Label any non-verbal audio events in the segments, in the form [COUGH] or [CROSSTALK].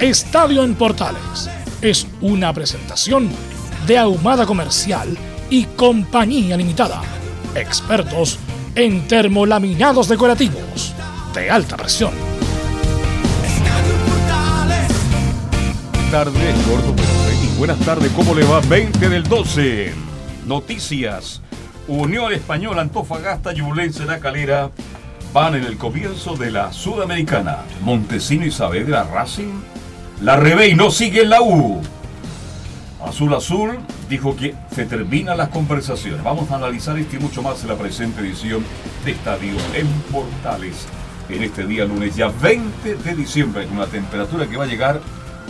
Estadio en Portales es una presentación de Ahumada Comercial y Compañía Limitada. Expertos en termolaminados decorativos de alta presión. tardes, gordo, y buenas tardes, ¿cómo le va? 20 del 12. Noticias. Unión Española, Antofagasta, Yulense, La Calera van en el comienzo de la Sudamericana. Montesino y Saavedra, Racing. La Rebe y no sigue en la U. Azul Azul dijo que se terminan las conversaciones. Vamos a analizar esto y mucho más en la presente edición de Estadio en Portales. En este día lunes ya 20 de diciembre, con una temperatura que va a llegar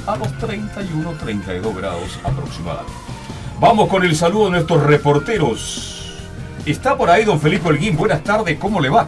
a los 31, 32 grados aproximadamente. Vamos con el saludo de nuestros reporteros. Está por ahí don Felipe Holguín. Buenas tardes, ¿cómo le va?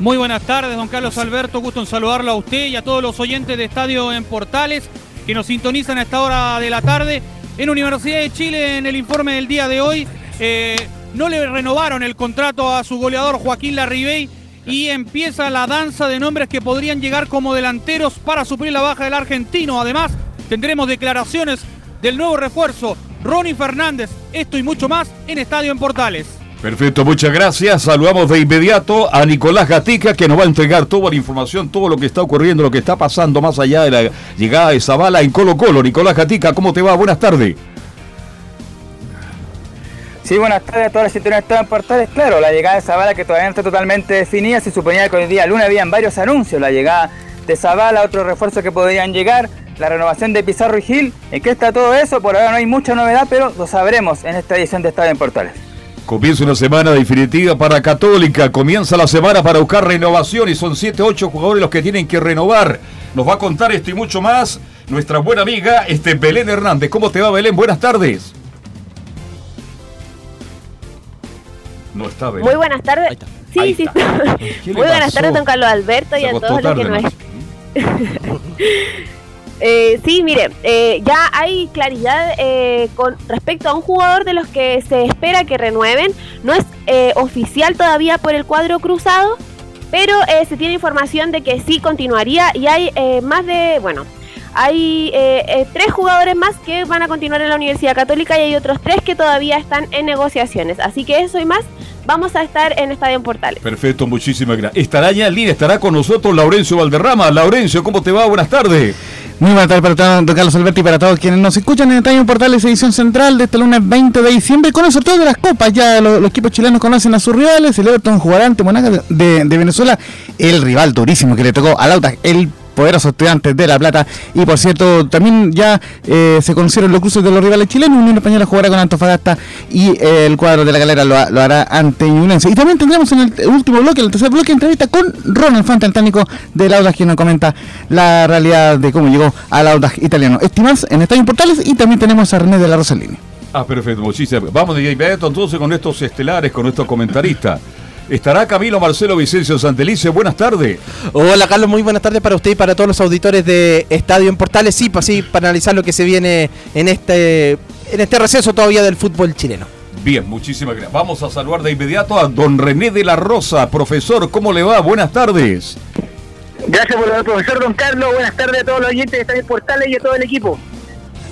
Muy buenas tardes, don Carlos Alberto. Gusto en saludarlo a usted y a todos los oyentes de Estadio en Portales que nos sintonizan a esta hora de la tarde. En Universidad de Chile, en el informe del día de hoy, eh, no le renovaron el contrato a su goleador Joaquín Larribey y empieza la danza de nombres que podrían llegar como delanteros para suplir la baja del argentino. Además, tendremos declaraciones del nuevo refuerzo, Ronnie Fernández. Esto y mucho más en Estadio en Portales. Perfecto, muchas gracias. Saludamos de inmediato a Nicolás Gatica que nos va a entregar toda la información, todo lo que está ocurriendo, lo que está pasando más allá de la llegada de Zavala en Colo Colo. Nicolás Gatica, ¿cómo te va? Buenas tardes. Sí, buenas tardes a todas las situaciones en Portales. Claro, la llegada de Zavala que todavía no está totalmente definida. Se suponía que hoy día lunes habían varios anuncios. La llegada de Zavala, otros refuerzos que podrían llegar, la renovación de Pizarro y Gil. ¿En qué está todo eso? Por ahora no hay mucha novedad, pero lo sabremos en esta edición de Estadio en Portales. Comienza una semana definitiva para Católica. Comienza la semana para buscar renovación y son 7, 8 jugadores los que tienen que renovar. Nos va a contar esto y mucho más nuestra buena amiga este Belén Hernández. ¿Cómo te va, Belén? Buenas tardes. No está Belén. Muy buenas tardes. Sí, sí. Muy buenas tardes, don Carlos Alberto, y a todos los que nos. Eh, sí, mire, eh, ya hay claridad eh, con respecto a un jugador de los que se espera que renueven. No es oficial todavía por el cuadro cruzado, pero se tiene información de que sí continuaría y hay más de, bueno, hay tres jugadores más que van a continuar en la Universidad Católica y hay otros tres que todavía están en negociaciones. Así que eso y más vamos a estar en Estadio Portales. Perfecto, muchísimas gracias. Estará ya en línea, estará con nosotros Laurencio Valderrama. Laurencio, ¿cómo te va? Buenas tardes. Muy buenas tardes para todos, don Carlos Alberti para todos quienes nos escuchan en Estadio Portales, edición central de este lunes 20 de diciembre, con el sorteo de las copas. Ya los, equipos chilenos conocen a sus rivales. El Everton jugará ante Monaca de, de, Venezuela, el rival durísimo que le tocó al Audax, el poderosos estudiantes de La Plata. Y por cierto, también ya eh, se conocieron los cruces de los rivales chilenos. Unión Española jugará con Antofagasta y eh, el cuadro de la galera lo, hará ante Ñublense. Y también tendremos en el último bloque, el tercer bloque, entrevista con Ronald Fanta, el técnico del Audax, quien nos comenta la realidad de cómo llegó al Audax italiano. Estimas en Estadio Portales y también tenemos a René de la Rosalini. Ah, perfecto, muchísimas Vamos de inmediato entonces con estos estelares, con nuestros comentaristas. Estará Camilo Marcelo Vicencio Santelice. Buenas tardes. Hola Carlos, muy buenas tardes para usted y para todos los auditores de Estadio en Portales. Sí, para, pues para analizar lo que se viene en este, en este receso todavía del fútbol chileno. Bien, muchísimas gracias. Vamos a saludar de inmediato a don René de la Rosa. Profesor, ¿cómo le va? Buenas tardes. Gracias por lo profesor Don Carlos. Buenas tardes a todos los oyentes de Estadio en Portales y a todo el equipo.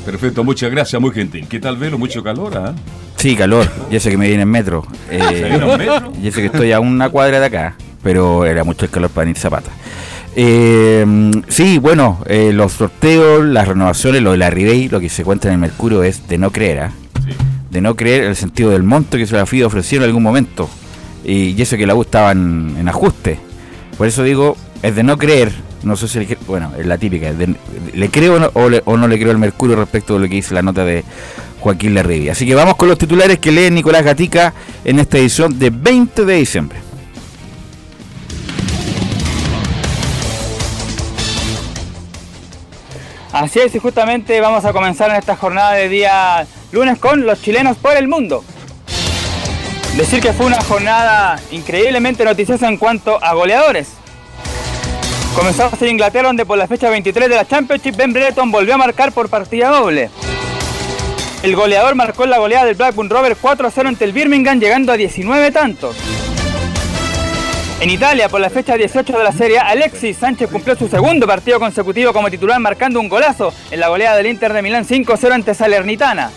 Perfecto, muchas gracias, muy gentil. ¿Qué tal, Velo? Mucho calor, ¿ah? Sí, calor. Y ese que me viene en metro. [LAUGHS] Eh, y ese que estoy a una cuadra de acá. Pero era mucho el calor para venir Zapata. Eh, sí, bueno, eh, los sorteos, las renovaciones, lo de la Ribey, lo que se cuenta en el Mercurio es de no creer, ¿ah? de no creer el sentido del monto que se la FIA ofreció en algún momento. Y, y eso que la U estaba en, en ajuste. Por eso digo, es de no creer. No sé si le, bueno, es la típica. de- ¿Le creo o no, o, le- o no le creo al Mercurio respecto de lo que dice la nota de Joaquín Larribi? Así que vamos con los titulares que lee Nicolás Gatica en esta edición de 20 de diciembre. Así es, y justamente vamos a comenzar en esta jornada de día lunes con los chilenos por el mundo. Decir que fue una jornada increíblemente noticiosa en cuanto a goleadores. Comenzamos en Inglaterra donde por la fecha 23 de la Championship Ben Brereton volvió a marcar por partida doble. El goleador marcó la goleada del Blackburn Rovers 4-0 ante el Birmingham llegando a 19 tantos. En Italia, por la fecha 18 de la Serie A, Alexis Sánchez cumplió su segundo partido consecutivo como titular marcando un golazo en la goleada del Inter de Milán 5-0 ante Salernitana.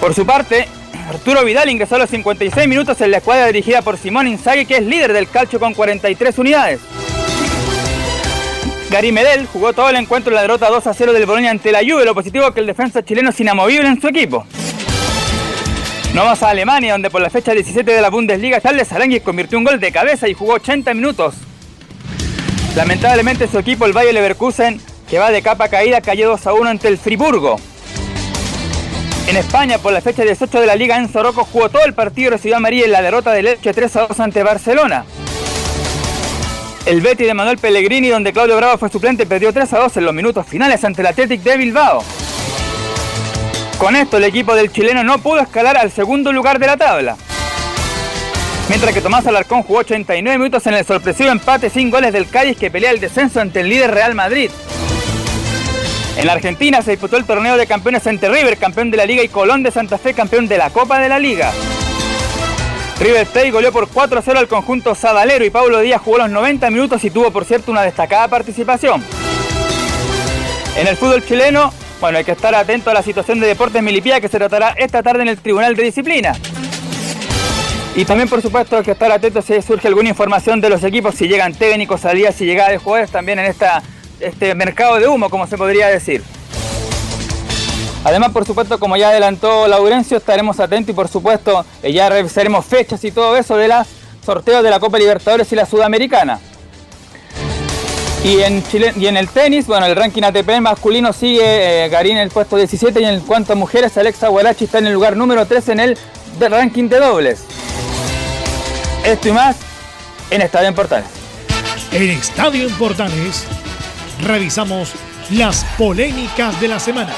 Por su parte, Arturo Vidal ingresó a los 56 minutos en la escuadra dirigida por Simón Inzaghi, que es líder del calcio con 43 unidades. Gary Medel jugó todo el encuentro en la derrota 2 a 0 del Bolonia ante la Juve, lo positivo que el defensa chileno es inamovible en su equipo. No vamos a Alemania, donde por la fecha 17 de la Bundesliga, Charles Aránguiz convirtió un gol de cabeza y jugó 80 minutos. Lamentablemente su equipo, el Bayer Leverkusen, que va de capa caída, cayó 2 a 1 ante el Friburgo. En España, por la fecha 18 de la Liga, Enzo Rocco jugó todo el partido y recibió a María en la derrota del Elche 3 a 2 ante Barcelona. El Betis de Manuel Pellegrini, donde Claudio Bravo fue suplente, perdió 3 a 2 en los minutos finales ante el Athletic de Bilbao. Con esto, el equipo del chileno no pudo escalar al segundo lugar de la tabla. Mientras que Tomás Alarcón jugó 89 minutos en el sorpresivo empate sin goles del Cádiz que pelea el descenso ante el líder Real Madrid. En la Argentina se disputó el torneo de campeones entre River, campeón de la Liga, y Colón de Santa Fe, campeón de la Copa de la Liga. River Plate goleó por 4-0 al conjunto Sadalero y Pablo Díaz jugó los 90 minutos y tuvo por cierto una destacada participación. En el fútbol chileno, bueno, hay que estar atento a la situación de Deportes Milipía que se tratará esta tarde en el Tribunal de Disciplina. Y también, por supuesto, hay que estar atento si surge alguna información de los equipos, si llegan técnicos, salidas y llegadas de jugadores también en este mercado de humo, como se podría decir. Además, por supuesto, como ya adelantó Laurencio, estaremos atentos y por supuesto eh, ya revisaremos fechas y todo eso de los sorteos de la Copa Libertadores y la Sudamericana. Y en, Chile, y en el tenis, bueno, el ranking ATP masculino sigue eh, Garín en el puesto 17 y en cuanto a mujeres, Alexa Guarachi está en el lugar número 13 en el ranking de dobles. Esto y más en Estadio en Portales. En Estadio en Portales revisamos las polémicas de la semana.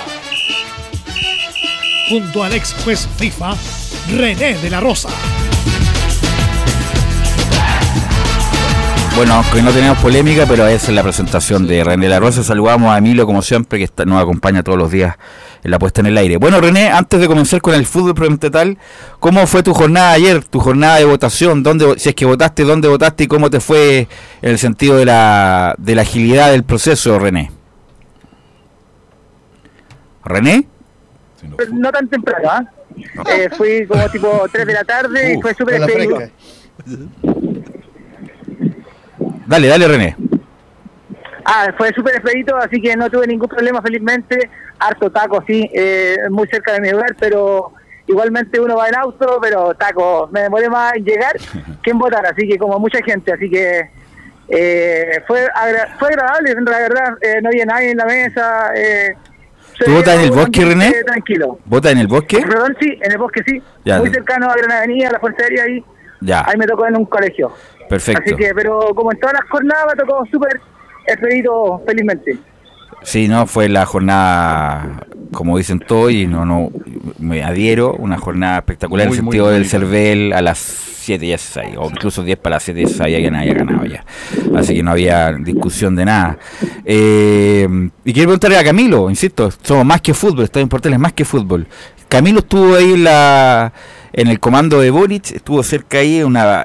Junto al ex juez FIFA, René de la Rosa. Bueno, que no tenemos polémica, pero esa es la presentación de René La Rosa. Saludamos a Emilio, como siempre, que está- nos acompaña todos los días en la puesta en el aire. Bueno, René, antes de comenzar con el fútbol tal, ¿cómo fue tu jornada ayer, tu jornada de votación? ¿Dónde, si es que votaste, dónde votaste y cómo te fue en el sentido de la, de la agilidad del proceso, René? ¿René? No tan temprano, ¿ah? Eh, fui como tipo [LAUGHS] 3 de la tarde y fue súper fresca. Dale, dale, René. Ah, fue súper expedito, así que no tuve ningún problema, felizmente. Harto taco, sí, eh, muy cerca de mi hogar, pero igualmente uno va en auto, pero taco. Me demoré más en llegar [LAUGHS] que en votar, así que como mucha gente, así que eh, fue, agra- fue agradable, la verdad. eh, no había nadie en la mesa. Eh, ¿Tú votas en el bosque, René? Tranquilo. ¿Vota en el bosque? Perdón, sí, en el bosque sí. Ya. Muy cercano a Gran Avenida, a la Fuerza Aérea ahí. Ya, Ahí me tocó en un colegio. perfecto. Así que, pero como en todas las jornadas me tocó súper expedito, felizmente. Sí, no, fue la jornada, como dicen todos, y no, no, me adhiero, una jornada espectacular Muy, en el sentido del. Cervel a las 7 ya se sabía, o incluso 10 para las 7 ya se sabía que nadie había ganado ya. Así que no había discusión de nada. Eh, y quiero preguntarle a Camilo, insisto, somos más que fútbol, está en Portales más que fútbol. Camilo estuvo ahí en, la, en el comando de Boric, estuvo cerca ahí, una,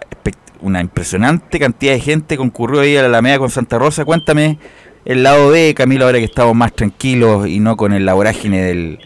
una impresionante cantidad de gente concurrió ahí a la Alameda con Santa Rosa. Cuéntame el lado B, Camilo, ahora que estamos más tranquilos y no con el la vorágine del,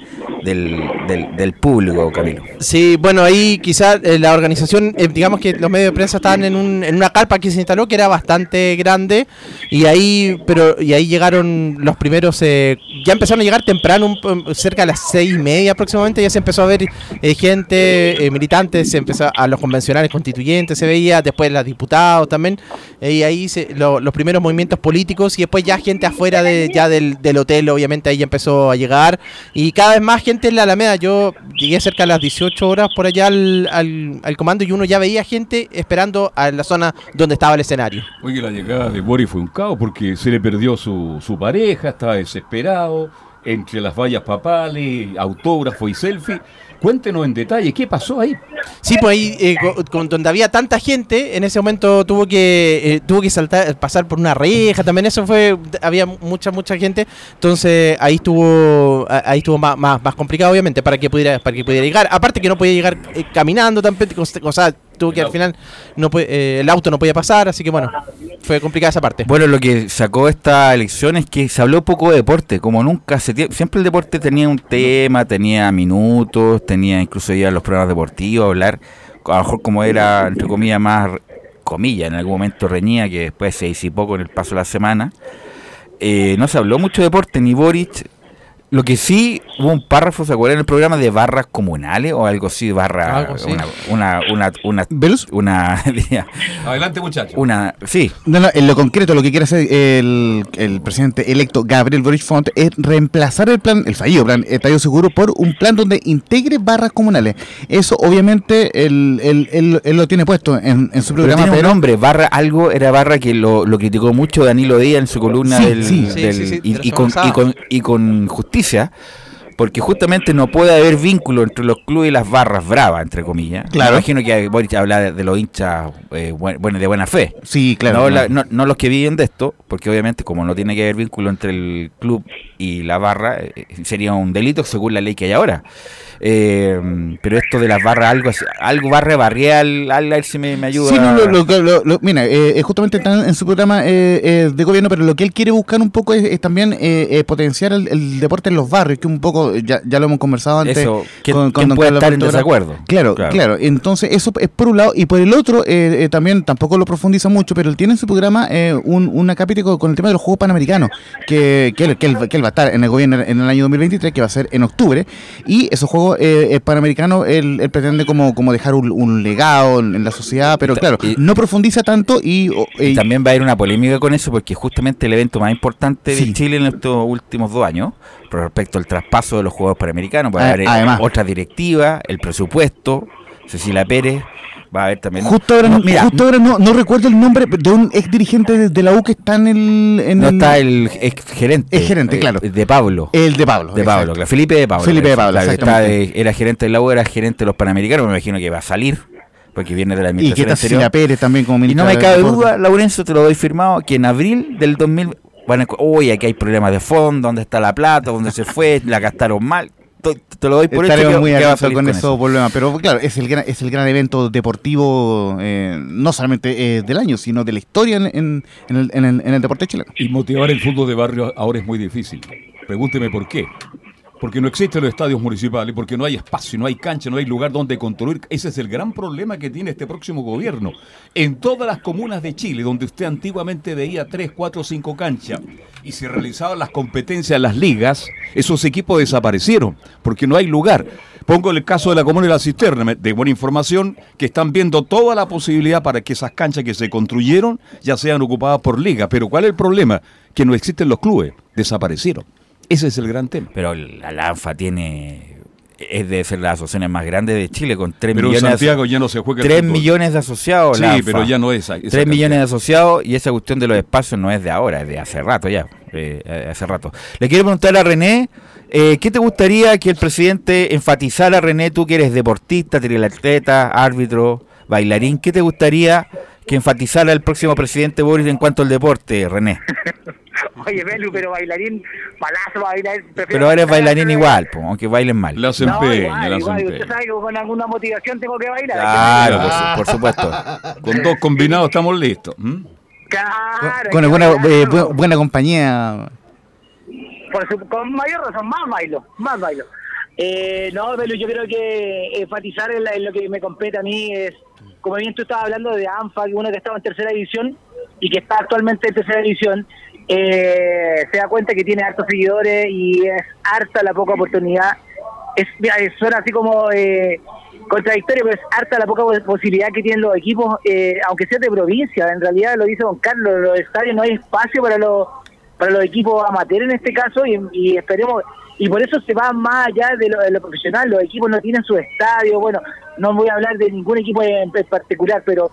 del, del, del público, Camilo. Sí, bueno, ahí quizás eh, la organización, eh, digamos que los medios de prensa estaban en, un, en una carpa que se instaló que era bastante grande y ahí, pero y ahí llegaron los primeros, eh, ya empezaron a llegar temprano, un- cerca de las seis y media aproximadamente, ya se empezó a ver eh, gente, eh, militantes, se empezó a los convencionales constituyentes, se veía, después los diputados también, y ahí se- lo- los primeros movimientos políticos y después ya gente afuera de, ya del, del hotel, obviamente ahí empezó a llegar y cada vez más gente en la Alameda. Yo llegué cerca a las 18 horas por allá al, al- al comando y uno ya veía gente esperando a la zona donde estaba el escenario. Oye, la llegada de Boris fue un caos porque se le perdió su, su pareja, estaba desesperado, entre las vallas papales, autógrafo y selfie. Cuéntenos en detalle, ¿qué pasó ahí? Sí, pues ahí, eh, co- con, donde había tanta gente, en ese momento tuvo que eh, tuvo que saltar, pasar por una reja, también eso fue, había mucha, mucha gente, entonces ahí estuvo ahí estuvo más, más, más complicado, obviamente, para que pudiera para que pudiera llegar. Aparte que no podía llegar eh, caminando, también, o sea, tuvo que al final, no puede- eh, el auto no podía pasar, así que bueno, fue complicada esa parte. Bueno, lo que sacó esta elección es que se habló poco de deporte, como nunca se siempre el deporte tenía un tema, tenía minutos, tenía incluso ya los programas deportivos, hablar, a lo mejor como era, entre comillas, más, comillas, en algún momento reñía, que después se disipó con el paso de la semana. Eh, no se habló mucho de deporte, ni Boric. Lo que sí hubo un párrafo, ¿se acuerdan? En el programa de barras comunales o algo así, barra, Algo así. una, una, una, una, ¿Velus? una, [LAUGHS] Adelante, muchachos. una, sí, No, no, en lo concreto, lo que quiere hacer el, el presidente electo Gabriel Boric Font es reemplazar el plan, el fallido plan Estadio Seguro por un plan donde integre barras comunales. Eso, obviamente, él, él- él- él lo tiene puesto en, en su Pero programa, tiene un pero, nombre, barra algo, era barra que lo, lo criticó mucho Danilo Díaz en su columna Sí, del, sí. Sí, del- sí, sí, y, y con, y, con, y con justicia, justicia porque justamente no puede haber vínculo entre los clubes y las barras bravas, entre comillas. Claro. Me imagino que Boric habla de, los hinchas eh, buen- bueno, de buena fe. sí, claro. no, no. la- no- no los que viven de esto, porque obviamente como no tiene que haber vínculo entre el club y la barra, eh, sería un delito según la ley que hay ahora. Eh, pero esto de las barras, algo algo barra barrial, a ver si me, me ayuda. Sí, no, lo, lo- lo- lo- mira, eh, eh, justamente está en su programa de gobierno, pero lo que él quiere buscar un poco es, es también potenciar el, el deporte en los barrios, que un poco, ya, ya lo hemos conversado antes. Eso, ¿quién- con- con quién puede estar en desacuerdo? Claro, Claro. claro, Entonces, eso es por un lado. Y por el otro, eh, eh, también tampoco lo profundiza mucho, pero él tiene en su programa eh, un, una capítulo con el tema de los Juegos Panamericanos, que, que, él, que, él, que él va a estar en el gobierno en el año 2023, que va a ser en octubre. Y esos Juegos eh, Panamericanos, él, él pretende como, como dejar un, un legado en, la sociedad, pero claro, y- no profundiza tanto y... también va a haber una polémica con eso porque justamente el evento más importante Sí. de Chile en estos últimos dos años, respecto al traspaso de los Juegos Panamericanos, va a Ah, haber además. otra directiva, el presupuesto, Cecilia Pérez, va a haber también... Justo ahora, No, no, mira, justo ahora no, no recuerdo el nombre de un ex dirigente de, de la U que está en el... En no el- está el ex gerente. Ex gerente, eh, claro. De Pablo. El de Pablo. de. Pablo, claro, Felipe de Pablo. Felipe de Pablo, Claro, está exactamente. de- era gerente de la U, era gerente de los Panamericanos, me imagino que va a salir, porque viene de la Y que administración está Pérez también como Y ministra no me cabe duda, Laurencio, te lo doy firmado, que en abril del 2000 van a... Uy, aquí hay problemas de fondo, ¿dónde está la plata? ¿Dónde se fue? ¿La gastaron mal? Te, te lo doy por hecho Estaremos que, muy que va a atentos salir con, con esos problemas. Pero claro, es el gran, es el gran evento deportivo, eh, no solamente eh, del año, sino de la historia en, en- en el, en el- en el deporte chileno. Y motivar el fútbol de barrio ahora es muy difícil. Pregúnteme por qué. Porque no existen los estadios municipales, porque no hay espacio, no hay cancha, no hay lugar donde construir. Ese es el gran problema que tiene este próximo gobierno. En todas las comunas de Chile, donde usted antiguamente veía 3, 4, 5 canchas y se realizaban las competencias en las ligas, esos equipos desaparecieron, porque no hay lugar. Pongo el caso de la comuna de la Cisterna, de buena información, que están viendo toda la posibilidad para que esas canchas que se construyeron ya sean ocupadas por ligas. Pero ¿cuál es el problema? Que no existen los clubes, desaparecieron. Ese es el gran tema. Pero la LANFA tiene... Es de ser las asociaciones más grandes de Chile, con 3 Pero millones, Santiago ya no se juega el 3 fútbol. millones de asociados. Sí, la ANFA. pero ya no es esa- esa 3 cantidad. millones de asociados y esa cuestión de los espacios no es de ahora, es de hace rato ya. eh, hace rato. Le quiero preguntar a René, eh, ¿qué te gustaría que el presidente enfatizara, René, tú que eres deportista, triatleta, árbitro, bailarín, ¿qué te gustaría que enfatizara el próximo presidente Boris en cuanto al deporte, René? [LAUGHS] [LAUGHS] Oye, Belu, pero bailarín, palazo bailar. Pero eres bailar bailarín que- igual, po, aunque bailen mal. La hacen No, igual, igual, hacen usted sabe que con alguna motivación tengo que bailar. Claro, por, Ah, su- por supuesto. Con dos combinados estamos listos. ¿m? Claro, Con que alguna bailar, eh, buena compañía. Por su- con mayor razón, más bailo, más bailo. Eh, no, pero yo creo que enfatizar en, la- en lo que me compete a mí es, como bien tú estabas hablando de ANFA, que uno que estaba en tercera división y que está actualmente en tercera división, eh, se da cuenta que tiene hartos seguidores y es harta la poca oportunidad. Es, eh, suena así como eh, contradictorio, pero es harta la poca pos- posibilidad que tienen los equipos, eh, aunque sea de provincia. En realidad, lo dice Don Carlos, los estadios no hay espacio para los para los equipos amateur en este caso y, esperemos y por eso se va más allá de lo, de lo profesional los equipos no tienen su estadio bueno no voy a hablar de ningún equipo en particular pero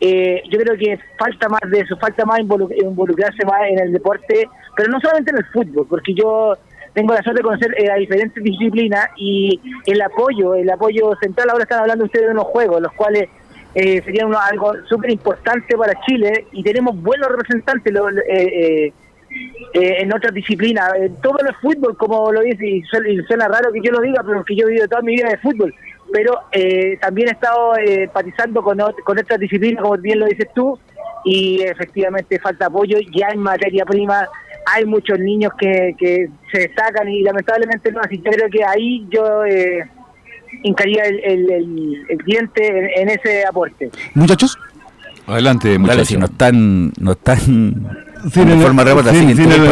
eh, yo creo que falta más de eso falta más involu- involucrarse más en el deporte pero no solamente en el fútbol porque yo tengo la suerte de conocer eh, a diferentes disciplinas y el apoyo el apoyo central ahora están hablando ustedes de unos juegos los cuales eh, serían uno- algo súper importante para Chile y tenemos buenos representantes lo- eh, eh, eh, en otras disciplinas, todo el fútbol, como lo dice, y suena raro que yo lo diga, pero que yo he vivido toda mi vida de fútbol, pero eh, también he estado eh, empatizando con, con otras disciplinas, como bien lo dices tú, y efectivamente falta apoyo, ya en materia prima hay muchos niños que, que se destacan y lamentablemente no, así que creo que ahí yo eh, hincaría el, el, el- el diente en, en ese aporte. Muchachos. Adelante, Dale, muchachos. si no están, no están Sí, en forma sí,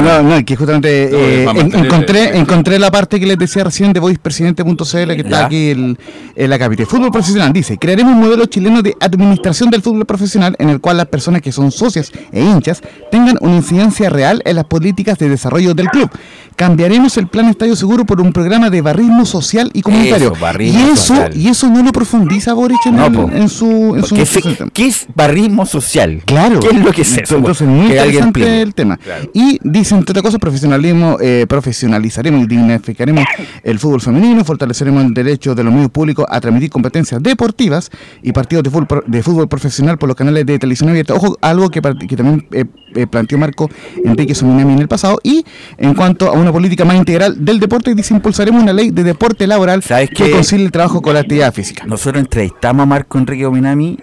no, no, que justamente No, eh, en- encontré, encontré la parte que les decía recién de voicepresidente.cl que está aquí el- en la capital. Fútbol profesional dice, crearemos un modelo chileno de administración del fútbol profesional en el cual las personas que son socias e hinchas tengan una incidencia real en las políticas de desarrollo del club. Cambiaremos el plan Estadio Seguro por un programa de barrismo social y comunitario. Eso, barrismo y eso social. y eso no lo profundiza Boric en, el- en su en su ¿Qué, es- qué es barrismo social? Claro. ¿Qué es lo que es eso? Entonces, muy Que alguien el tema. Claro. Y dice, entre otras cosas, profesionalismo, eh, profesionalizaremos y dignificaremos el fútbol femenino, fortaleceremos el derecho de los medios públicos a transmitir competencias deportivas y partidos de fútbol, de fútbol profesional por los canales de televisión abierta. Ojo, algo que, que también eh, eh, planteó Marco Enrique Sominami en el pasado. Y en cuanto a una política más integral del deporte, dice, impulsaremos una ley de deporte laboral ¿Sabes que qué? concilie el trabajo con la actividad física. Nosotros entrevistamos a Marco Enrique Dominami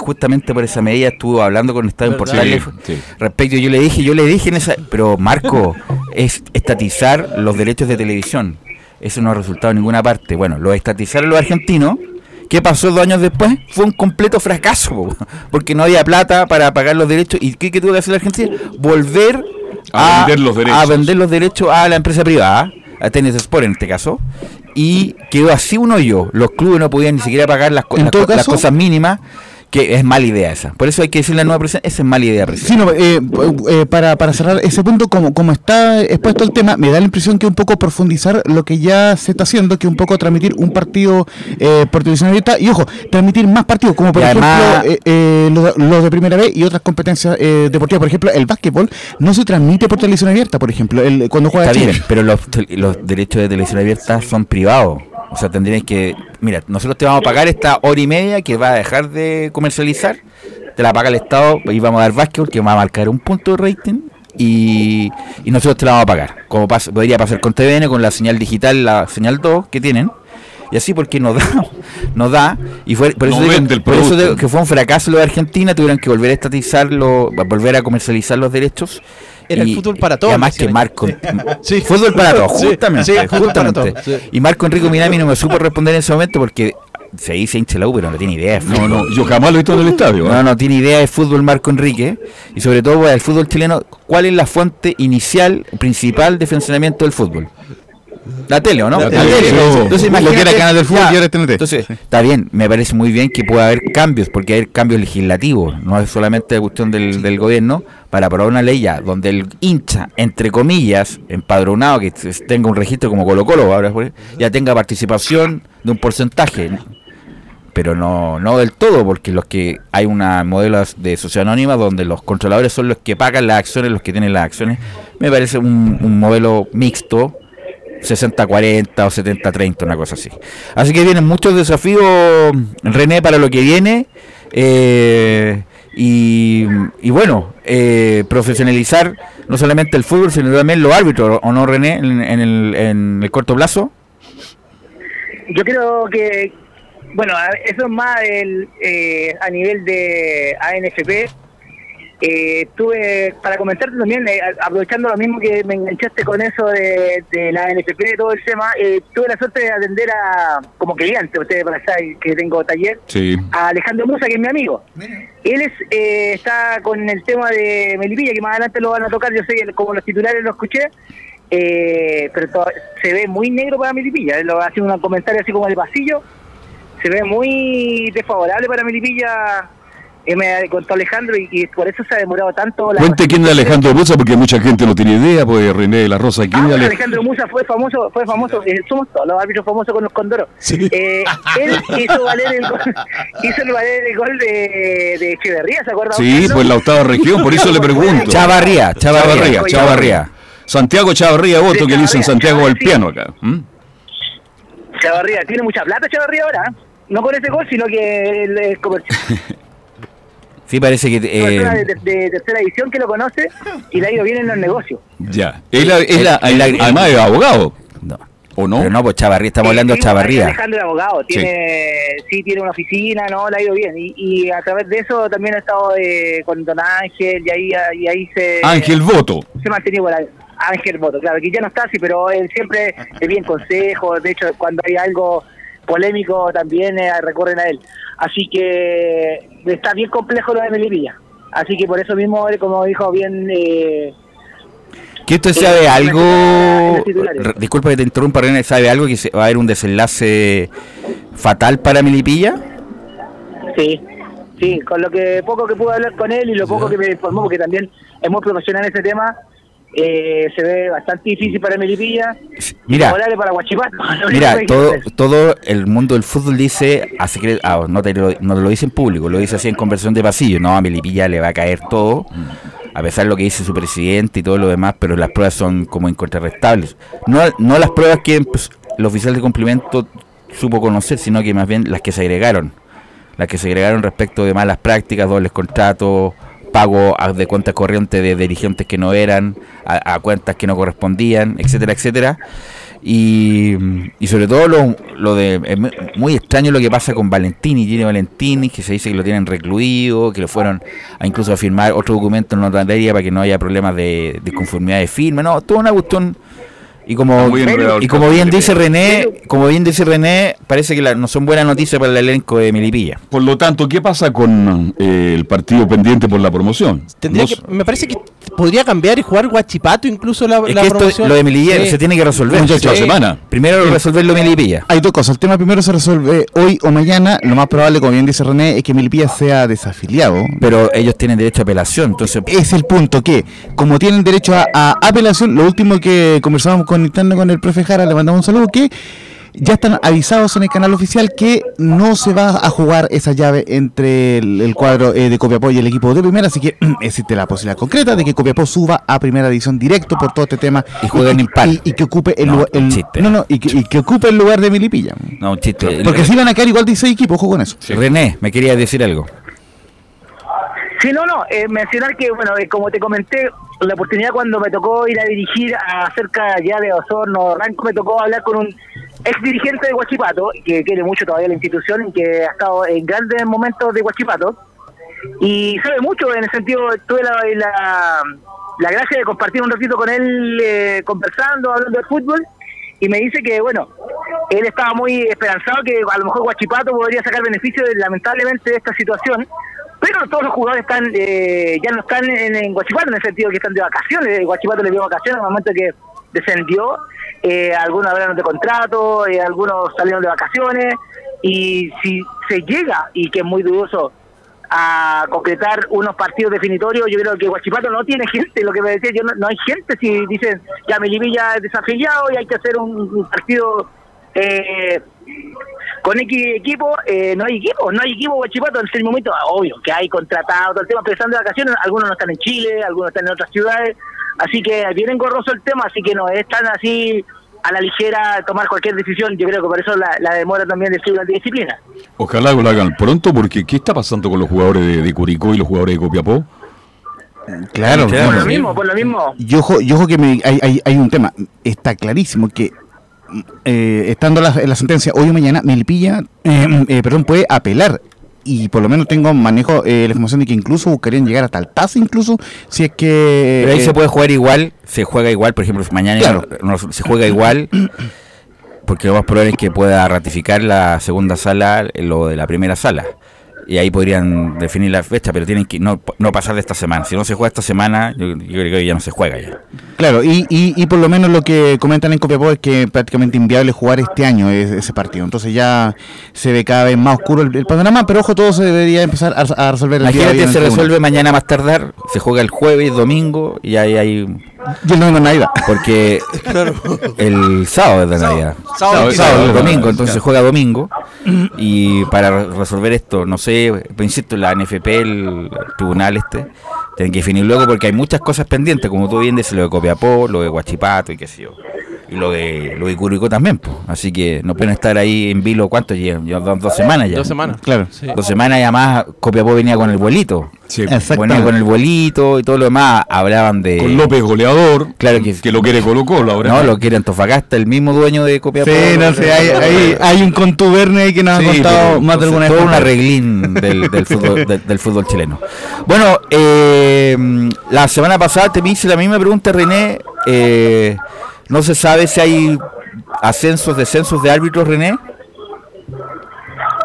justamente por esa medida estuvo hablando con Estado sí. respecto yo le dije yo le dije en esa pero Marco es estatizar los derechos de televisión eso no ha resultado en ninguna parte bueno lo estatizaron los argentinos ¿Qué pasó dos años después? Fue un completo fracaso, po, porque no había plata para pagar los derechos. ¿Y qué, qué tuvo que hacer la Argentina? Volver A vender los derechos. a vender los derechos a la empresa privada, a Tennis Sport en este caso, y quedó así un hoyo. Los clubes no podían ni siquiera pagar las, co- las co- cosas mínimas, que es mala idea esa. Por eso hay que decirle a la nueva presión, esa es mala idea, Sí, presidente. no, eh, eh, para, para cerrar ese punto, como, como está expuesto el tema, me da la impresión que un poco profundizar lo que ya se está haciendo, que un poco transmitir un partido eh, por televisión abierta y, ojo, transmitir más partidos, como por Y ejemplo además- eh, eh, los, los de primera vez y otras competencias eh, deportivas. Por ejemplo, el básquetbol no se transmite por televisión abierta, por ejemplo, el, cuando juega Está Chile. bien, pero los, los derechos de televisión abierta son privados. O sea, tendrían que. Mira, nosotros te vamos a pagar esta hora y media que va a dejar de comercializar. Te la paga el Estado y vamos a dar básquetbol que va a marcar un punto de rating. Y, y nosotros te la vamos a pagar. Como pasa- podría pasar con TVN, con la señal digital, la señal 2 que tienen. Y así porque nos da, [LAUGHS] nos da, y fue por No eso, digo- vende el por eso digo que fue un fracaso lo de Argentina, tuvieron que volver a estatizarlo, volver a comercializar los derechos. Era el fútbol para todos, Y además que. Marco, [LAUGHS] Sí. fútbol para todos, justamente, sí, fútbol para justamente. todos, sí. Y Marco Enrico Minami no me supo responder en ese momento porque se dice hincha la U, pero no tiene idea de No, fútbol. no, yo jamás lo he visto en el estadio. No, ¿eh? no tiene idea de fútbol Marco Enrique y sobre todo el fútbol chileno, ¿cuál es la fuente inicial, principal de funcionamiento del fútbol? La tele, ¿o no? La La tele. Entonces, Lo que imagínate- era Canal del Fútbol ya, y ahora es TNT. Entonces, está bien, me parece muy bien que pueda haber cambios, porque hay cambios legislativos, no es solamente cuestión del, del gobierno, para aprobar una ley ya, donde el hincha, entre comillas, empadronado, que tenga un registro como Colo Colo, ahora, pues, ya tenga participación de un porcentaje pero no, no del todo, porque los que hay una modelo de sociedad anónima donde los controladores son los que pagan las acciones, los que tienen las acciones. Me parece un, un modelo mixto, 60-40 o 70-30, una cosa así. Así que vienen muchos desafíos, René, para lo que viene. eh, y, y bueno, eh, profesionalizar no solamente el fútbol, sino también los árbitros, ¿o no, René, en, en el, en el corto plazo? Yo creo que, bueno, eso es más el, eh, a nivel de ANFP, Eh, tuve, para comentarte también, eh, aprovechando lo mismo que me enganchaste con eso de, de la NFP, todo el tema, eh, tuve la suerte de atender a, como cliente, ustedes para saber que tengo taller, Sí. a Alejandro Musa, que es mi amigo. Él es, eh, está con el tema de Melipilla, que más adelante lo van a tocar, yo sé que como los titulares lo escuché, eh, pero se ve muy negro para Melipilla, él lo hace un comentario así como de pasillo, se ve muy desfavorable para Melipilla, me contó Alejandro, y, y por eso se ha demorado tanto la... Cuente quién es Alejandro Musa, porque mucha gente no tiene idea, pues René de la Rosa. ¿Quién Ah, es Alejandro Musa fue famoso, fue famoso, eh, somos todos los árbitros famosos con los condoros. Eh, él hizo valer el gol, [LAUGHS] hizo valer el gol de, de Echeverría, ¿se acuerda? Sí, pues la octava región, por eso le pregunto. Chavarría, Chavarría, Chavarría. Santiago Chavarría, voto que le dicen Santiago del Chavarría, piano acá. ¿Mm? Chavarría, tiene mucha plata Chavarría ahora, ¿eh? no con ese gol, sino que es comercial. [LAUGHS] Sí, parece que... Una persona de, Eh, de- de tercera edición que lo conoce y le ha ido bien en los negocios. Ya. Él, él- El- el- además es abogado, no. ¿o no? Pero no, pues Chavarría, estamos Eh, hablando de sí, Chavarría. Alejandro es abogado, tiene, sí. tiene una oficina, no, le ha ido bien. Y, y a través de eso también ha estado eh, con Don Ángel y ahí, y ahí se, Ángel Voto. se ha mantenido por ahí. Ángel Boto, claro, que ya no está así, pero él siempre le bien consejos, de hecho cuando hay algo polémico también eh, recurren a él. Así que está bien complejo lo de Melipilla. Así que por eso mismo, él, como dijo bien... Eh, ¿Que usted Eh, sabe en algo? Disculpa que te interrumpa, René, ¿sabe algo que va a haber un desenlace fatal para Milipilla? Sí, sí, con lo que poco que pude hablar con él y lo poco que me informó, porque también es muy profesional en ese tema, eh, se ve bastante difícil para Melipilla. Mira. para Guachipato. [LAUGHS] Mira, todo, todo el mundo del fútbol dice, a secre- ah, no, te lo, no te lo dice en público, lo dice así en conversación de pasillo. No, a Milipilla le va a caer todo, a pesar de lo que dice su presidente y todo lo demás, pero las pruebas son como incontrarrestables. No, no las pruebas que pues, el oficial de cumplimiento supo conocer, sino que más bien las que se agregaron. Las que se agregaron respecto de malas prácticas, dobles contratos, pago de cuentas corrientes de dirigentes que no eran, a, a cuentas que no correspondían, etcétera, etcétera. Y, y sobre todo lo, lo de muy extraño lo que pasa con Valentini, Gini Valentini, que se dice que lo tienen recluido, que lo fueron a incluso a firmar otro documento en notaría para que no haya problemas de, de conformidad de firma, no, toda una cuestión y como y como bien dice René, como bien dice René, parece que la- no son buenas noticias para el elenco de Milipilla. Por lo tanto, ¿qué pasa con eh, el partido pendiente por la promoción? Tendría No que, s- me parece que podría cambiar y jugar Guachipato incluso la, Es la que esto, promoción. lo de Milipilla Sí. se tiene que resolver. Muchachos, la Sí. semana. Primero resolverlo Milipilla. Hay dos cosas. El tema primero se resuelve hoy o mañana. Lo más probable, como bien dice René, es que Milipilla sea desafiliado. Pero ellos tienen derecho a apelación, entonces Es el punto que, como tienen derecho a, a apelación, lo último que conversamos con interno con el profe Jara, le mandamos un saludo, que ya están avisados en el canal oficial que no se va a jugar esa llave entre el, el cuadro eh, de Copiapó y el equipo de primera, así que [CLEARS THROAT] existe la posibilidad concreta de que Copiapó suba a primera división directo por todo este tema Y jueguen impar. y, y que ocupe el No, lugar el- chiste. no, no, y que, y que ocupe el lugar de Milipilla. no, un chiste. Porque así van a quedar igual 16 equipos, ojo con eso. René, me quería decir algo. Sí, no, no, eh, mencionar que, bueno, eh, como te comenté, la oportunidad cuando me tocó ir a dirigir a cerca ya de Osorno, Ranco, me tocó hablar con un ex dirigente de Huachipato, que quiere mucho todavía la institución y que ha estado en grandes momentos de Huachipato, y sabe mucho en el sentido, tuve la, la, gracia de compartir un ratito con él eh, conversando, hablando de fútbol, y me dice que, bueno, él estaba muy esperanzado que a lo mejor Guachipato podría sacar beneficio de, lamentablemente de esta situación, pero todos los jugadores están eh, ya no están en, en Guachipato en el sentido que están de vacaciones, Guachipato le dio vacaciones al momento que descendió, eh, algunos hablaron de contrato, eh, algunos salieron de vacaciones, y si se llega, y que es muy dudoso, a concretar unos partidos definitorios, yo creo que Guachipato no tiene gente, lo que me decía yo, no, no hay gente si dicen, ya Melipilla es desafiliado y hay que hacer un, partido eh, con X equipo, eh, no hay equipo, no hay equipo Guachipato en este momento, obvio que hay contratado, todo tema, pero están de vacaciones, algunos no están en Chile, algunos están en otras ciudades, así que viene engorroso el tema, así que no es tan así a la ligera tomar cualquier decisión, yo creo que por eso la, la demora también de la disciplina. Ojalá lo hagan pronto, porque ¿qué está pasando con los jugadores de, de Curicó y los jugadores de Copiapó? Claro, Claro, Por lo mismo, por lo mismo. Y ojo, y ojo que me- hay, hay, hay un tema, está clarísimo que eh, estando la, en la sentencia hoy o mañana, Melipilla, eh, eh, perdón, puede apelar y por lo menos tengo manejo eh, la información de que incluso buscarían llegar hasta el TAS incluso si es que Pero ahí eh, se puede jugar igual, se juega igual, por ejemplo, mañana Claro. no, se juega igual, porque lo más probable es que pueda ratificar la segunda sala eh, lo de la primera sala. Y ahí podrían definir la fecha, pero tienen que no, no pasar de esta semana. Si no se juega esta semana, yo, yo creo que ya no se juega ya. Claro, y, y, y por lo menos lo que comentan en Copiapó es que es prácticamente inviable jugar este año es- ese partido. Entonces ya se ve cada vez más oscuro el, el panorama, pero ojo, todo se debería empezar a, a resolver el día de hoy Imagínate, se resuelve mañana más tardar, se juega el jueves, domingo, y ahí hay... Y el domingo es Navidad. [LAUGHS] Porque el sábado es de Navidad. Sábado, el sábado, el domingo, claro. entonces se juega domingo. Y para re- resolver esto, no sé, pues insisto, la NFP, el tribunal este, tienen que definir luego porque hay muchas cosas pendientes, como tú bien dices, lo de Copiapó, lo de Huachipato y qué sé yo. Y lo de, lo de Curicó también, pues. Así que no pueden estar ahí en vilo, ¿cuánto llevan? Llevan dos, dos semanas ya. Dos semanas. Claro. Sí. Dos semanas y además Copiapó venía con el vuelito. Sí. Venía con el vuelito y todo lo demás. Hablaban de... con López goleador, Claro que- que lo quiere Colo Colo ahora. No, lo quiere Antofagasta, el mismo dueño de Copiapó. Sí, no sé, hay, hay, hay un contubernio ahí que nos Sí, ha contado pero, más de alguna vez. todo un arreglín del, del [LAUGHS] fútbol, del, del fútbol chileno. Bueno, eh, la semana pasada te me hice la misma pregunta, René. Eh, no se sabe si hay ascensos, descensos de árbitros, René.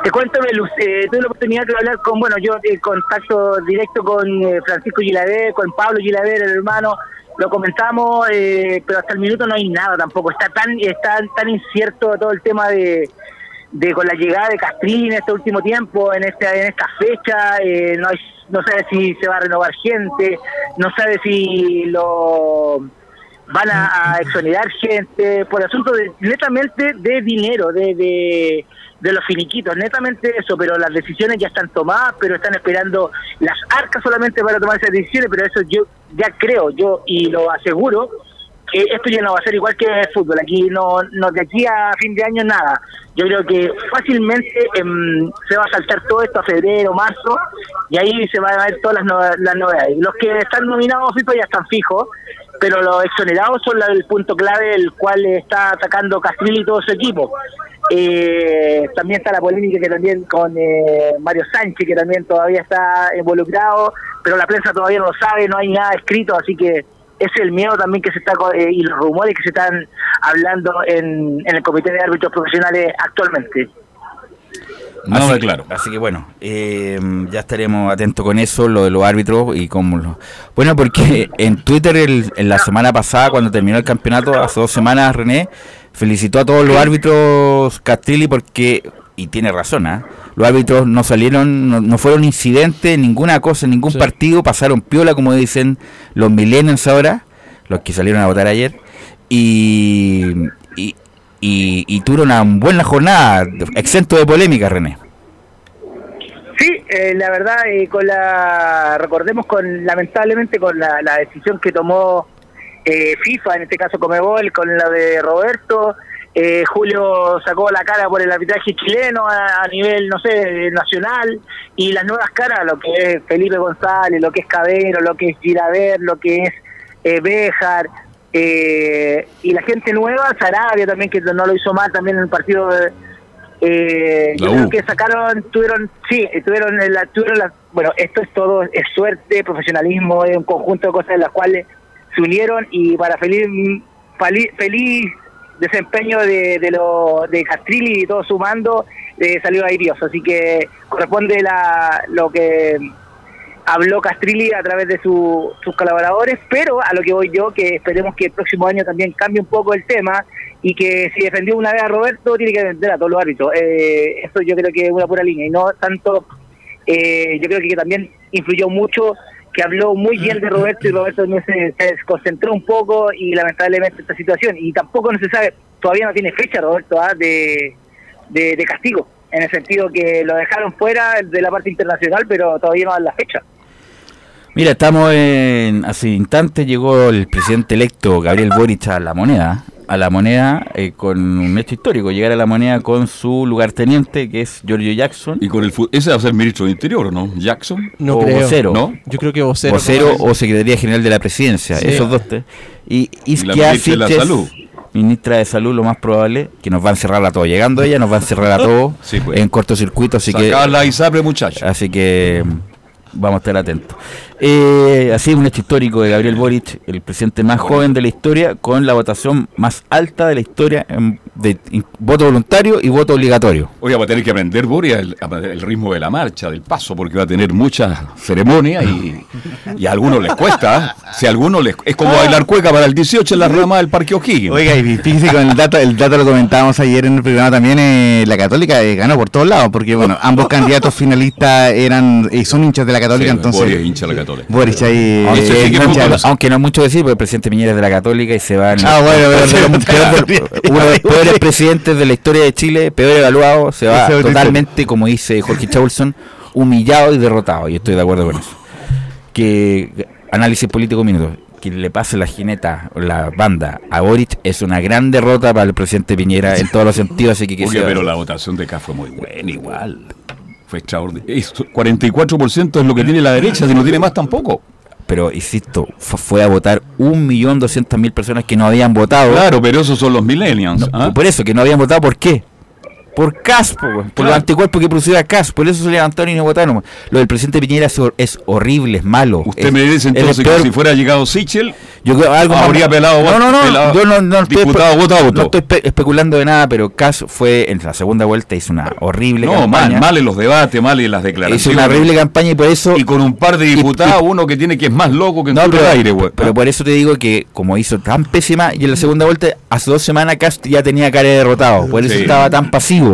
Te cuento, Belus, eh, tuve la oportunidad de hablar con, bueno, yo en contacto directo con eh, Francisco Gilaver, con Pablo Gilaver, el hermano, lo comentamos, eh, pero hasta el minuto no hay nada tampoco. Está tan está tan incierto todo el tema de, de con la llegada de Castrín en este último tiempo, en esta en esta fecha, eh, no hay, no sabe si se va a renovar gente, no sabe si lo van a, a exonerar gente por asunto de, netamente de dinero, de, de, de los finiquitos, netamente eso, pero las decisiones ya están tomadas, pero están esperando las arcas solamente para tomar esas decisiones, pero eso yo ya creo, yo y lo aseguro, que esto ya no va a ser igual que el fútbol, aquí no, no de aquí a fin de año nada. Yo creo que fácilmente em, se va a saltar todo esto a febrero, marzo, y ahí se van a ver todas las, las novedades. Los que están nominados FIFA ya están fijos, pero los exonerados son el punto clave el cual está atacando Castrilli y todo su equipo. Eh, también está la polémica que también con eh, Mario Sánchez, que también todavía está involucrado, pero la prensa todavía no lo sabe, no hay nada escrito, así que es el miedo también que se está eh, y los rumores que se están hablando en el Comité de Árbitros Profesionales actualmente. Nada así, claro. Así que bueno, eh, ya estaremos atentos con eso, lo de los árbitros y cómo lo... Bueno, porque en Twitter el- en la semana pasada, cuando terminó el campeonato, hace dos semanas, René felicitó a todos los árbitros Castrilli porque, y tiene razón, ¿ah? los árbitros no salieron, no, no fueron incidentes, ninguna cosa, ningún Sí. partido, pasaron piola, como dicen los millennials ahora, los que salieron a votar ayer, y, y, y, y tuvieron una buena jornada, exento de polémica, René. Sí, eh, la verdad, eh, con la recordemos con lamentablemente con la, decisión que tomó eh, FIFA, en este caso Comebol, con la de Roberto, eh, Julio sacó la cara por el arbitraje chileno a, a nivel, no sé, nacional, y las nuevas caras, lo que es Felipe González, lo que es Cabero, lo que es Giraver, lo que es eh, Béjar, eh, y la gente nueva, Sarabia también, que no lo hizo mal también en el partido de, eh, yo creo que sacaron, tuvieron, sí, tuvieron, la, tuvieron la, bueno, esto es todo, es suerte, profesionalismo, es un conjunto de cosas en las cuales se unieron y para feliz, feliz, feliz desempeño de, de, lo, de Castrilli y todo sumando, eh, salió airioso, así que corresponde la, lo que habló Castrilli a través de su- sus colaboradores, pero a lo que voy yo, que esperemos que el próximo año también cambie un poco el tema y que si defendió una vez a Roberto, tiene que defender a todos los árbitros. Eh, eso yo creo que es una pura línea y no tanto, eh, yo creo que también influyó mucho que habló muy bien de Roberto y Roberto se, se desconcentró un poco y lamentablemente esta situación y tampoco no se sabe, todavía no tiene fecha Roberto ¿ah? de, de, de castigo, en el sentido que lo dejaron fuera de la parte internacional, pero todavía no dan la fecha. Mira, estamos en. Hace instantes llegó el presidente electo Gabriel Boric a la moneda. A la moneda eh, con un hecho histórico: llegar a la moneda con su lugarteniente, que es Giorgio Jackson, Y con el ese va a ser ministro de Interior, ¿no? Jackson. No o creo. vocero. ¿No? Yo creo que vocero. vocero o Secretaría General de la Presidencia, Sí. esos dos. te- Y Y la Isquia ministra de la Salud. ministra de Salud, lo más probable, que nos va a encerrar a todos. Llegando ella, nos va a encerrar a todos [LAUGHS] Sí, pues. en cortocircuito, así que... La ISAPRE, muchacho. Así que vamos a estar atentos. Eh, así un hecho histórico de Gabriel Boric, el presidente más joven de la historia, con la votación más alta de la historia en- de in- voto voluntario y voto obligatorio. Oiga, va a tener que aprender, Boria, el, el ritmo de la marcha, del paso, porque va a tener muchas ceremonias y, y a algunos les cuesta. ¿eh? Si a algunos les, es como bailar cueca para el 18 en la rama del Parque O'Higgins. Oiga, y fíjese con el dato, el dato lo comentábamos ayer en el programa también, eh, la Católica eh, ganó por todos lados, porque bueno, ambos candidatos finalistas eran y son hinchas de la Católica, Sí, entonces es hincha de la Católica. Boric ahí Aunque eh, sí no. Aunque no mucho decir, porque el presidente Piñera es de la Católica y se va en Ah, bueno, pero- [LAUGHS] [LAUGHS] uno de los peores [LAUGHS] presidentes de la historia de Chile, peor evaluado, se va totalmente, como dice Jorge Chaulson, humillado y derrotado. Y estoy de acuerdo con eso. Que análisis político minuto. Que le pase la jineta o la banda a Boric es una gran derrota para el presidente Piñera en todos los sentidos. Así que, que Oye, pero la votación de acá fue muy buena, igual. Fue extraordinario. Es- 44% es lo que tiene la derecha, si no tiene más tampoco. pero insisto, fu- fue a votar 1.200.000 personas que no habían votado. Claro, pero esos son los millennials. No, ¿ah? Por eso, que no habían votado, ¿por qué? Por CAS, po, weón, por Claro. los anticuerpos que producía CAS, por eso se levantaron y no votaron. Lo del presidente Piñera es, hor- es horrible, es malo. Usted es- me dice entonces que si fuera llegado Sichel, yo creo algo más- habría pelado No, no, no, pelado- yo no, no estoy, diputado voto voto. no estoy espe- especulando de nada, pero CAS fue en la segunda vuelta, hizo una horrible no, mal, campaña. mal en los debates, mal en las declaraciones. hizo una horrible campaña y por eso... Y con un par de diputados, y- uno que tiene que es más loco que No, pero, el aire, güey. pero por eso te digo que como hizo tan pésima y en la segunda vuelta, hace dos semanas Cast ya tenía cara de derrotado, por eso Sí. estaba tan pasivo,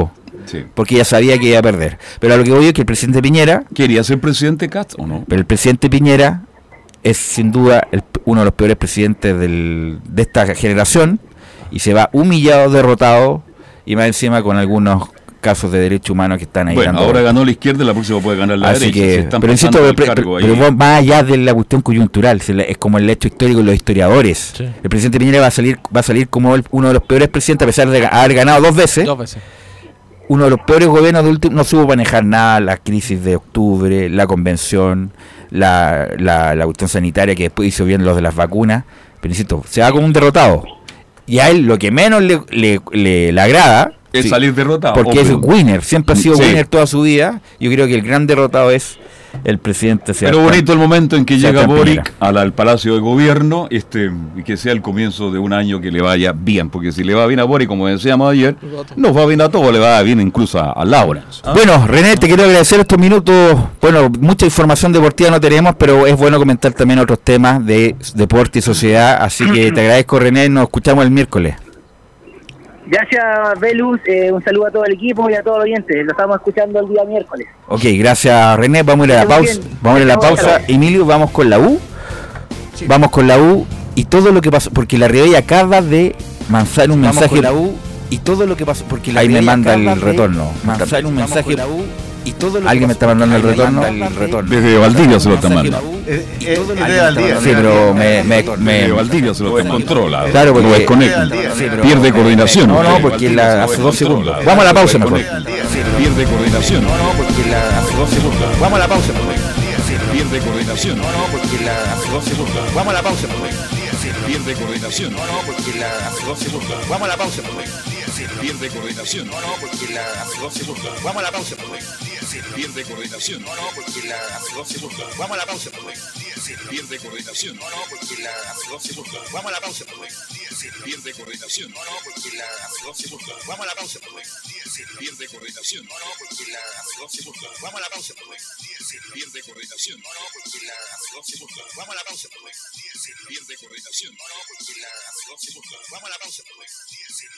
Sí. porque ya sabía que iba a perder. Pero a lo que voy es que el presidente Piñera, ¿Quería ser presidente Cast o no? pero el presidente Piñera es sin duda el- uno de los peores presidentes del- de esta generación y se va humillado, derrotado y más encima con algunos casos de derecho humano que están ahí Bueno, dando ahora ganó la izquierda, la próxima puede ganar la Así derecha. que, pero insisto, pero, pero vos, más allá de la cuestión coyuntural, se le- es como el hecho histórico de los historiadores. Sí. El presidente Piñera va a salir va a salir como el- uno de los peores presidentes, a pesar de haber ganado dos veces. Dos veces. Uno de los peores gobiernos de último, no supo manejar nada, la crisis de octubre, la convención, la, la, la cuestión sanitaria que después hizo bien los de las vacunas. Pero insisto, se va como un derrotado. Y a él lo que menos le, le, le- le agrada Es sí, salir derrotado. porque es obvio. winner, siempre ha sido Sí. winner toda su vida. Yo creo que el gran derrotado es el presidente Pero Sebastián. bonito el momento en que llega Boric al, al Palacio de Gobierno este, y que sea el comienzo de un año que le vaya bien. Porque si le va bien a Boric, como decíamos ayer, nos va bien a todos, le va bien incluso a, a Laura. Bueno, René, te quiero agradecer estos minutos. Bueno, mucha información deportiva no tenemos, pero es bueno comentar también otros temas de deporte y sociedad. Así que te agradezco, René. Nos escuchamos el miércoles. Gracias, Velus. eh, un saludo a todo el equipo y a todos los oyentes. Lo estamos escuchando el día miércoles. Ok, gracias, René. Vamos a ir a la pausa. bien. Vamos a ir a la pausa. Emilio, vamos con la U. Vamos con la U y todo lo que pasó, porque la Ribey acaba de lanzar un Vamos mensaje. con la U y todo lo que pasó, porque la Ahí me manda el retorno. lanzar un Vamos mensaje. con la U y todo lo que Alguien me está mandando el me retorno. el retorno. Desde Valdivia se lo Mensaje mandando. Eh, eh, todo lo es de. Valdivia. Sí, pero me, me, me- Desde Valdivia se lo descontrola. Claro, porque- desconecta. Sí, pero- Pierde coordinación. No, no, porque la, hace dos segundos. Vamos a la pausa mejor. Pierde coordinación. No, no, porque la, hace dos segundos. Vamos a la pausa mejor. Pierde coordinación. No, no, porque la, hace dos segundos. Vamos a la pausa mejor. Pierde coordinación. No, no, porque la, hace dos segundos. Vamos a la pausa mejor. Pierde coordinación. No, no, porque la, hace dos segundos. Vamos a la pausa mejor. Pierde coordinación. No, no, porque la, hace dos segundos. Vamos a la pausa mejor. Pierde coordinación. No, no, porque la, hace dos segundos. Vamos a la pausa mejor. Pierde coordinación. No, no, porque la, hace segundos. Vamos a la pausa mejor. Pierde coordinación. No, no, porque la, hace segundos. Vamos a la pausa mejor. Pierde coordinación. No, no, porque la, hace segundos. Vamos a la pausa mejor. Pierde coordinación. No, no, porque la, hace segundos. Vamos a la pausa mejor.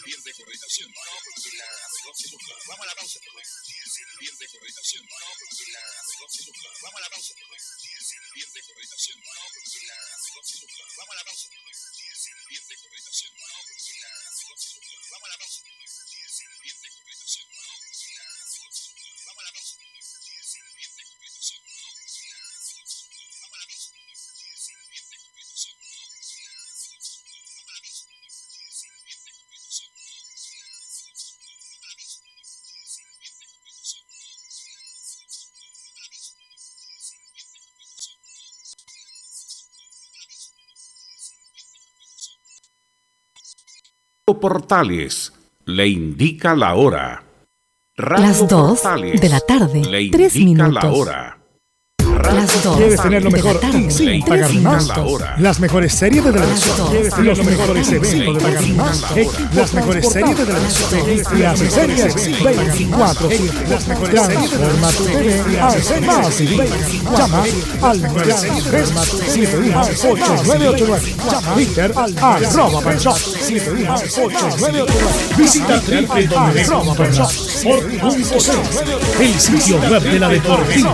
Pierde coordinación. No, no, porque la, hace segundos. Vamos a la pausa mejor. Pierde coordinación. No, porque la. Vamos a la pausa mejor. Pierde coordinación. No, porque la. Vamos a la pausa Portales le indica la hora. Radio Las 2 Portales de la tarde, le 3 indica minutos. la hora. Las 2 Quieres tener lo de mejor la tarde, y sin pagar más. la hora. Las mejores series de televisión. Los mejores eventos de pagar más. Las mejores series de televisión. Las series 24. Las mejores series de Transforma tu TV a Fácil. Llama al 971-88989. Twitter arroba Panshop. 718-8989. Visita www.panshop.cl El sitio web de la Deportiva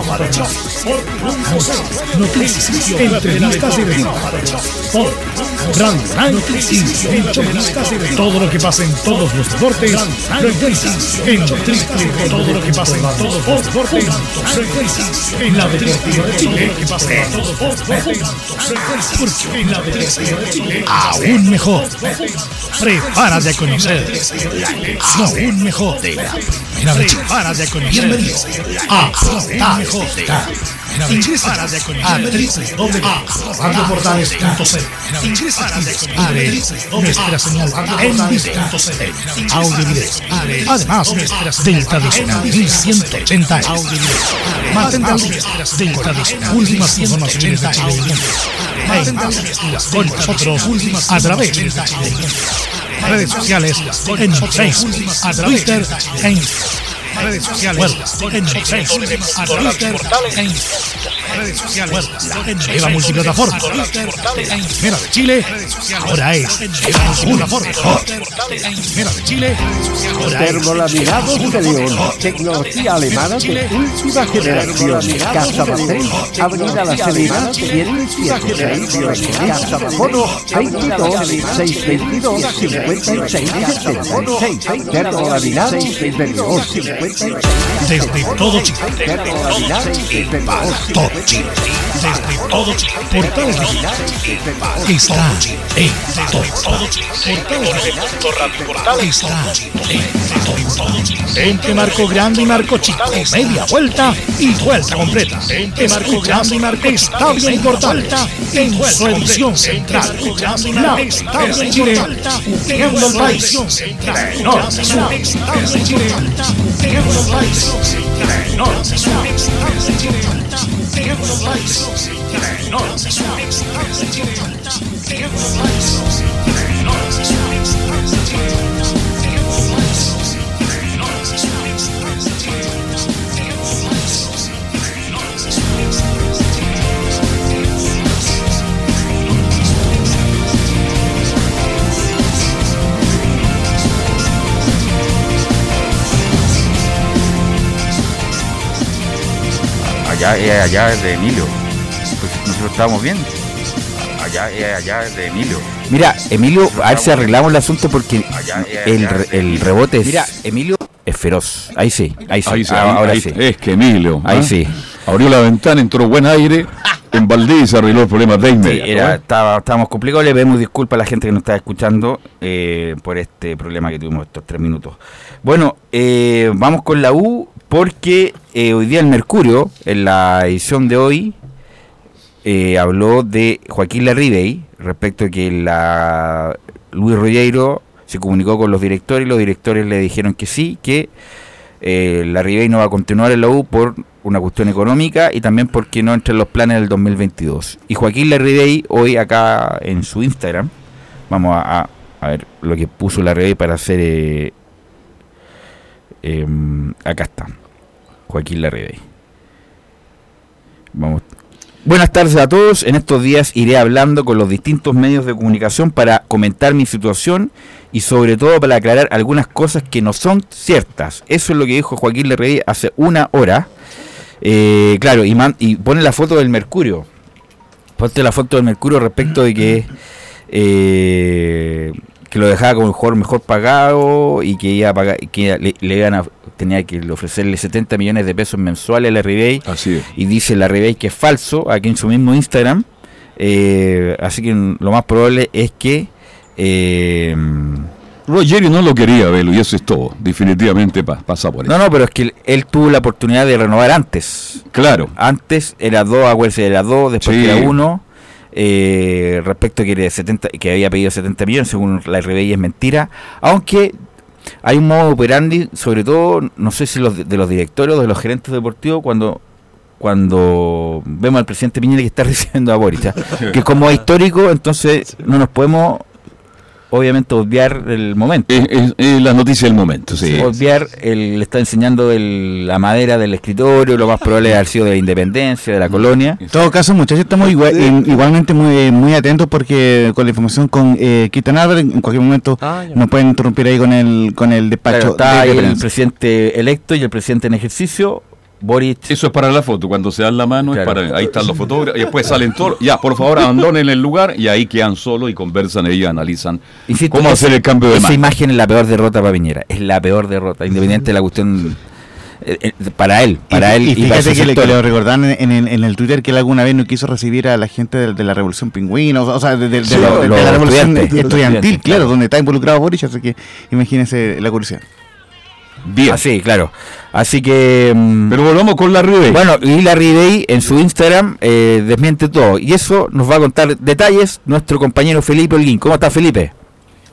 Noticias, entrevistas y deportes. Grand todo lo que pasa en todos los deportes. En triple todo lo que pasa en todos los deportes. En la Deportiva de Chile. que pasa en todos los deportes. En la Deportiva de Chile aún mejor. Prepárate a conocer la aún mejor de la a a mejor de primera vez. Ingresa a www.radioportales.cl a nuestra señal en video, audio y video. Además, del tradicional. 1180 audio y video. Mantente del tradicional. Últimas informaciones de Chile. Con nosotros a través de redes sociales en Facebook, a Twitter e Instagram redes sociales en Facebook, a Twitter e Instagram. Redes sociales en Nueva Multiplataforma. Primera de Chile, ahora es Nueva Multiplataforma. Primera de Chile, ahora es Termolaminados de León, tecnología alemana de última generación. Casa Avenida La Serena, 107, Casa Bajono, 22 622 56 76. Termolaminados de León, 56. Desde todo Chile. De León, Todo Chile. Desde todo Chile. Portales Digital. Está en todo Chile. Portales. Está. Entre marco grande y marco chico. Media vuelta y vuelta completa. Entre marco grande y marco estadio importante. En su edición central. La Estadio de Chile. Uniendo al país. De de Chile. Uniendo al país. De norte a sur. Estadio de Chile. Uniendo al Allá, eh, allá es de Emilio. Pues nosotros estábamos bien. Allá, eh, allá es de Emilio. Mira, Emilio, a ver si arreglamos el asunto porque el, re- el rebote es. Mira, Emilio es feroz. Ahí sí, ahí sí. Ahí sí, Ah, ahí- ahora ahí- sí. Es que Emilio. Ahí ¿ah? sí. Abrió la ventana, entró buen aire. [LAUGHS] En Valdés se arregló el problema de Sí, inmediato. era, ¿eh? estaba, estábamos complicados. Le pedimos disculpas a la gente que nos está escuchando eh, por este problema que tuvimos estos tres minutos. Bueno, eh, vamos con la U porque eh, hoy día el Mercurio, en la edición de hoy, eh, habló de Joaquín Larribey respecto a que la Luis Rollero se comunicó con los directores y los directores le dijeron que sí, que eh, Larribey no va a continuar en la U por una cuestión económica y también porque no entra en los planes del 2022. Y Joaquín Larribey hoy acá en su Instagram, vamos a, a- ver lo que puso Larribey para hacer... em, acá está, Joaquín Larribey. Vamos. Buenas tardes a todos. En estos días iré hablando con los distintos medios de comunicación para comentar mi situación y sobre todo para aclarar algunas cosas que no son ciertas. Eso es lo que dijo Joaquín Lerrey hace una hora. Eh, claro, y, y pone la foto del Mercurio. Ponte la foto del Mercurio respecto de que eh, que lo dejaba como el jugador mejor pagado y que iba a pagar, que le, le iban a, tenía que ofrecerle 70 millones de pesos mensuales a la Ribey Así es. y dice la Ribey que es falso aquí en su mismo Instagram Eh, así que lo más probable es que eh, Rogerio no lo quería, Velo, y eso es todo. Definitivamente pa- pasa por eso. no no pero es que él, él tuvo la oportunidad de renovar antes Claro. antes era dos acuérdense era dos después Sí. era uno eh, respecto que, era 70, que había pedido 70 millones, según la RBI es mentira, aunque hay un modo operandi, sobre todo, no sé si los de, los directorios o de los gerentes deportivos, cuando cuando vemos al presidente Piñera que está [LAUGHS] recibiendo a Boric, ¿ah? [LAUGHS] que como es histórico, entonces no nos podemos obviamente obviar el momento. Es, es- es la noticia del momento, sí. Obviar, el, le está enseñando el- la madera del escritorio, lo más probable es haber sido de la independencia, de la colonia. En todo caso, muchachos, estamos igual- en- igualmente muy, muy atentos porque con la información con eh, Álvarez, en cualquier momento Ah, nos pueden interrumpir ahí con el, con el despacho Claro, está de- el presidente electo y el presidente en ejercicio, Boric. Eso es para la foto, cuando se dan la mano, es para, ahí están los fotógrafos, y después salen todos, ya, por favor, [LAUGHS] abandonen el lugar, y ahí quedan solos y conversan, ellos analizan Insisto, cómo esa- hacer el cambio de Esa mano. imagen es la peor derrota para Piñera, es la peor derrota, independiente de la cuestión eh, eh, para él, para y, él y y, para fíjate que le, que sector. le recordaban en, en- en el Twitter que él alguna vez no quiso recibir a la gente de, de la Revolución Pingüina, o sea, de, de- de Sí, la, de Revolución estudiantil, claro. donde está involucrado Boris, así que imagínense la curiosidad. Bien. Ah, sí, claro. Así que. mm, Pero volvamos con la Ribey. Bueno, y la Day en su Instagram eh, desmiente todo. Y eso nos va a contar detalles nuestro compañero Felipe Holguín. ¿Cómo está Felipe?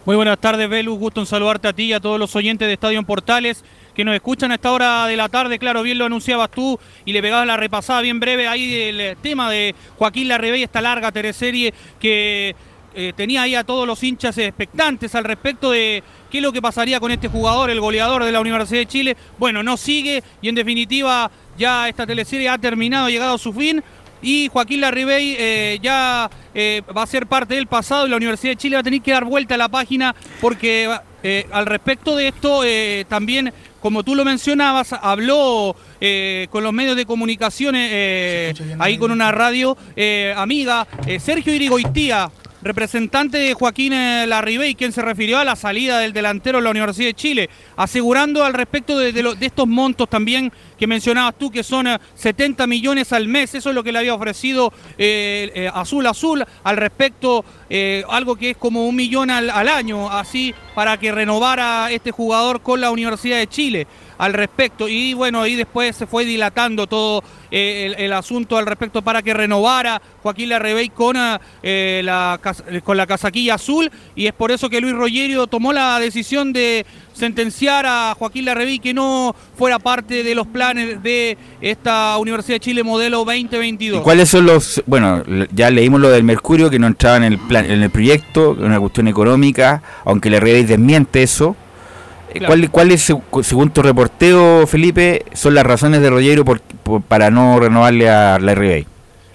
Muy buenas tardes, Velus. Gusto en saludarte a ti y a todos los oyentes de Estadio en Portales que nos escuchan a esta hora de la tarde. Claro, bien lo anunciabas tú y le pegabas la repasada bien breve ahí del tema de Joaquín Larrebey, esta larga teleserie que eh, tenía ahí a todos los hinchas expectantes al respecto de qué es lo que pasaría con este jugador, el goleador de la Universidad de Chile. Bueno, no sigue y en definitiva ya esta teleserie ha terminado, ha llegado a su fin. Y Joaquín Larribey eh, ya eh, va a ser parte del pasado y la Universidad de Chile va a tener que dar vuelta a la página porque eh, al respecto de esto también, como tú lo mencionabas, habló eh, con los medios de comunicación eh, ahí con una radio eh, amiga, Sergio Irigoitía, representante de Joaquín eh, Larribey, quien se refirió a la salida del delantero de la Universidad de Chile, asegurando al respecto de, de estos montos también que mencionabas tú, que son eh, 70 millones al mes, eso es lo que le había ofrecido eh, eh, Azul Azul, al respecto eh, algo que es como un millón al, al año, así para que renovara este jugador con la Universidad de Chile al respecto. Y bueno, ahí después se fue dilatando todo eh, el, asunto al respecto para que renovara Joaquín Larrebey con, eh, la, eh, con la casaquilla azul. Y es por eso que Luis Rogerio tomó la decisión de sentenciar a Joaquín Larrebey que no fuera parte de los planes de esta Universidad de Chile modelo 2022. ¿Y cuáles son los.? Bueno, ya leímos lo del Mercurio, que no entraba en el, plan, en el proyecto, una cuestión económica, aunque la RBI desmiente eso. Claro. ¿Cuál, cuál según tu reporteo, Felipe, son las razones de Rogero por- por- para no renovarle a la RBI?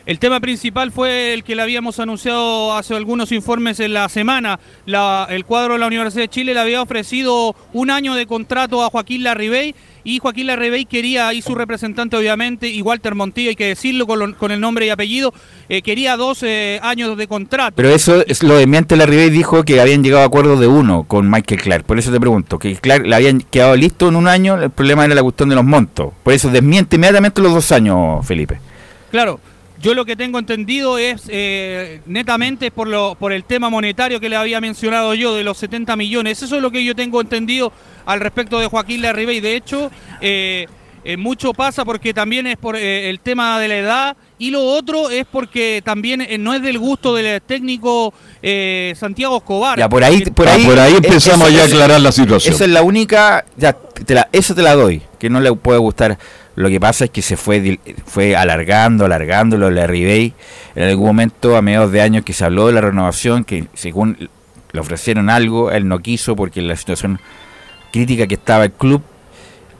El tema principal fue el que le habíamos anunciado hace algunos informes en la semana. La- el cuadro de la Universidad de Chile le había ofrecido un año de contrato a Joaquín Larribey y Joaquín Larribey quería, y su representante obviamente, y Walter Montillo, hay que decirlo con, lo- con el nombre y apellido, eh, quería dos eh, años de contrato. Pero eso es lo desmiente la RBI dijo que habían llegado a acuerdos de uno con Michael Clark. Por eso te pregunto, que Clark le habían quedado listo en un año, el problema era la cuestión de los montos. Por eso desmiente inmediatamente los dos años, Felipe. Claro, yo lo que tengo entendido es eh, netamente por lo por el tema monetario que le había mencionado yo de los 70 millones. Eso es lo que yo tengo entendido al respecto de Joaquín Larribey. De hecho, eh, eh, mucho pasa porque también es por eh, el tema de la edad y lo otro es porque también eh, no es del gusto del técnico eh, Santiago Escobar. Ya, por ahí, por Ah, ahí, por ahí empezamos eso- ya a aclarar la situación. Esa es la única, ya, te la, eso te la doy, que no le puede gustar. Lo que pasa es que se fue fue alargando, alargando lo de la Ribey. En algún momento, a mediados de año, que se habló de la renovación, que según le ofrecieron algo, él no quiso porque la situación crítica que estaba el club.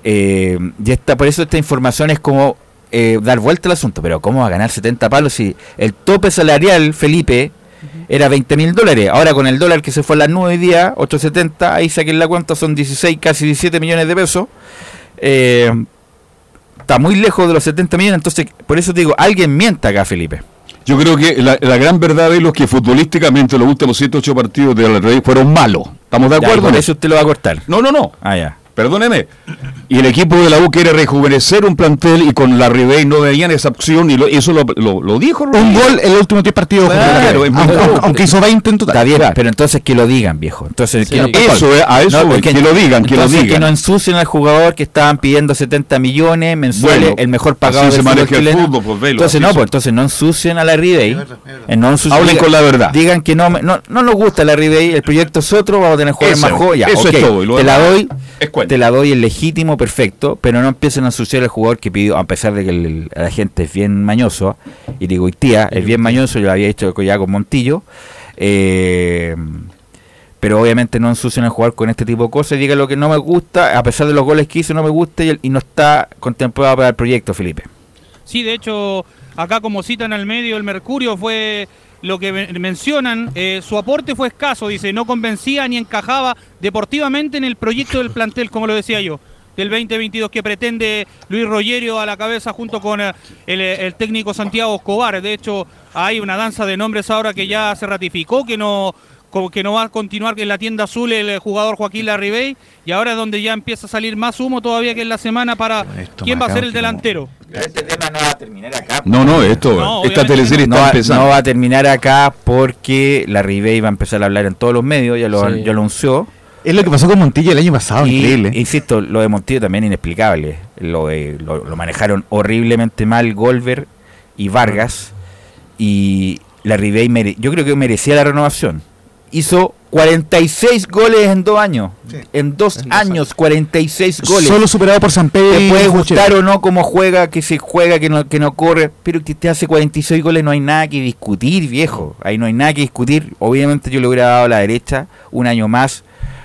Eh, y esta, por eso esta información es como eh, dar vuelta al asunto. Pero ¿cómo va a ganar 70 palos si el tope salarial, Felipe, era 20 mil dólares? Ahora con el dólar que se fue a las 9 días, 8.70, ahí saquen la cuenta, son 16, casi 17 millones de pesos. Eh, está muy lejos de los 70 millones, entonces por eso te digo, alguien mienta acá, Felipe. Yo creo que la, la gran verdad es lo que futbolísticamente los últimos 7 8 partidos de la Rey fueron malos. ¿Estamos de Ya, y acuerdo? por eso usted lo va a cortar. No, no, no. Ah, ya. Perdóneme. Y el equipo de la U quiere rejuvenecer un plantel y con la Ribey no veían esa opción y lo- eso lo, lo- lo dijo. Un gol en los últimos 10 partidos. Claro, es muy aunque, hizo 20 en total. Está bien, pero entonces que lo digan, viejo. Entonces, Sí, que no- eso, a eso voy, porque- que lo digan, que lo digan. que no ensucien al jugador que estaban pidiendo 70 millones mensuales, Bueno, el mejor pagado así del se fútbol maneja el chileno. fútbol, pues, velo, entonces así no, pues entonces no ensucien a la Ribey. No ensucien- Hablen digan- con la verdad. Digan que no, me- no, no nos gusta la Ribey, el proyecto es otro, vamos a tener jugadores más. Ya, eso es todo, y te la doy, es. Te la doy el legítimo, perfecto, pero no empiecen a ensuciar al jugador que pidió, a pesar de que el, el- la gente es bien mañoso, y digo, tía, es bien mañoso, yo lo había hecho ya con Montillo, eh, pero obviamente no ensucian al jugador con este tipo de cosas, diga lo que no me gusta, a pesar de los goles que hizo, no me gusta y, el- y no está contemplado para el proyecto, Felipe. Sí, de hecho, acá como citan al medio, el Mercurio fue lo que men- mencionan, eh, su aporte fue escaso, dice, no convencía ni encajaba deportivamente en el proyecto del plantel, como lo decía yo, del 2022 que pretende Luis Rogerio a la cabeza junto con eh, el, el técnico Santiago Escobar. De hecho, hay una danza de nombres ahora que ya se ratificó, que no que no va a continuar en la tienda azul el jugador Joaquín Larribey y ahora es donde ya empieza a salir más humo todavía que en la semana para quién va a ser el delantero. Este tema no va a terminar acá. No, no, esto, No, esta teleserie no, está va- empezando. no va a terminar acá porque la Ribey va a empezar a hablar en todos los medios, ya lo, Sí. ya lo anunció. Es lo que pasó con Montillo el año pasado, Y, increíble. Insisto, lo de Montillo también inexplicable. Lo, de- lo, lo manejaron horriblemente mal Golver y Vargas. Y la Ribey, yo creo que merecía la renovación. Hizo 46 goles en dos años. En dos años, 46 goles. Solo superado por San Pedro. Te puede gustar o no cómo juega, que se juega, que no, que no corre, pero que te hace 46 goles no hay nada que discutir, viejo. Ahí no hay nada que discutir. Obviamente yo le hubiera dado a la derecha un año más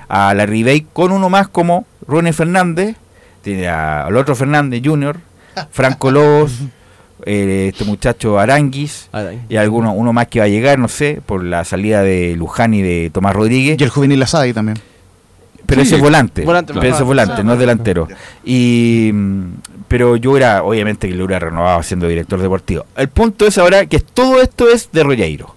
a la Ribey con uno más como Ronnie Fernández, tiene a- al otro Fernández Junior, Franco Lobos, [LAUGHS] eh, este muchacho Aranguis y alguno uno más que va a llegar, no sé, por la salida de Luján y de Tomás Rodríguez. Y el juvenil Asadi también. Pero Sí. ese es volante. Volante, pero ese es volante, no es delantero. Y mm, pero yo era, obviamente que lo hubiera renovado siendo director deportivo. El punto es ahora que todo esto es de Rogueiro.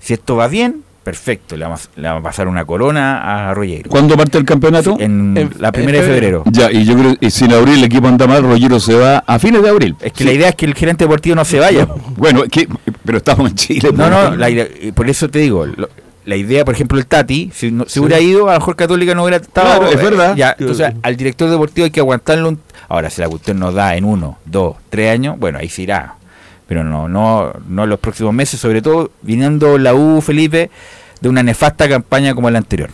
Si esto va bien, perfecto, le vamos, le vamos a pasar una corona a Rogueiro. ¿Cuándo parte el campeonato? En, la primera de febrero. Ya, y yo creo que si en abril el equipo anda mal, Rollero se va a fines de abril. Es que la idea es que el gerente deportivo no se vaya. Bueno, es que, pero estamos en Chile. No, no, la idea- eh, por eso te digo, lo- la idea, por ejemplo, el Tati, si, no, si hubiera ido, a lo mejor Católica no hubiera estado. Claro, es eh, verdad. ya, entonces, al director deportivo hay que aguantarlo. un- ahora, si la cuestión nos da en uno, dos, tres años, bueno, ahí se irá. Pero no, no, no en los próximos meses, sobre todo viniendo la U, Felipe, de una nefasta campaña como la anterior.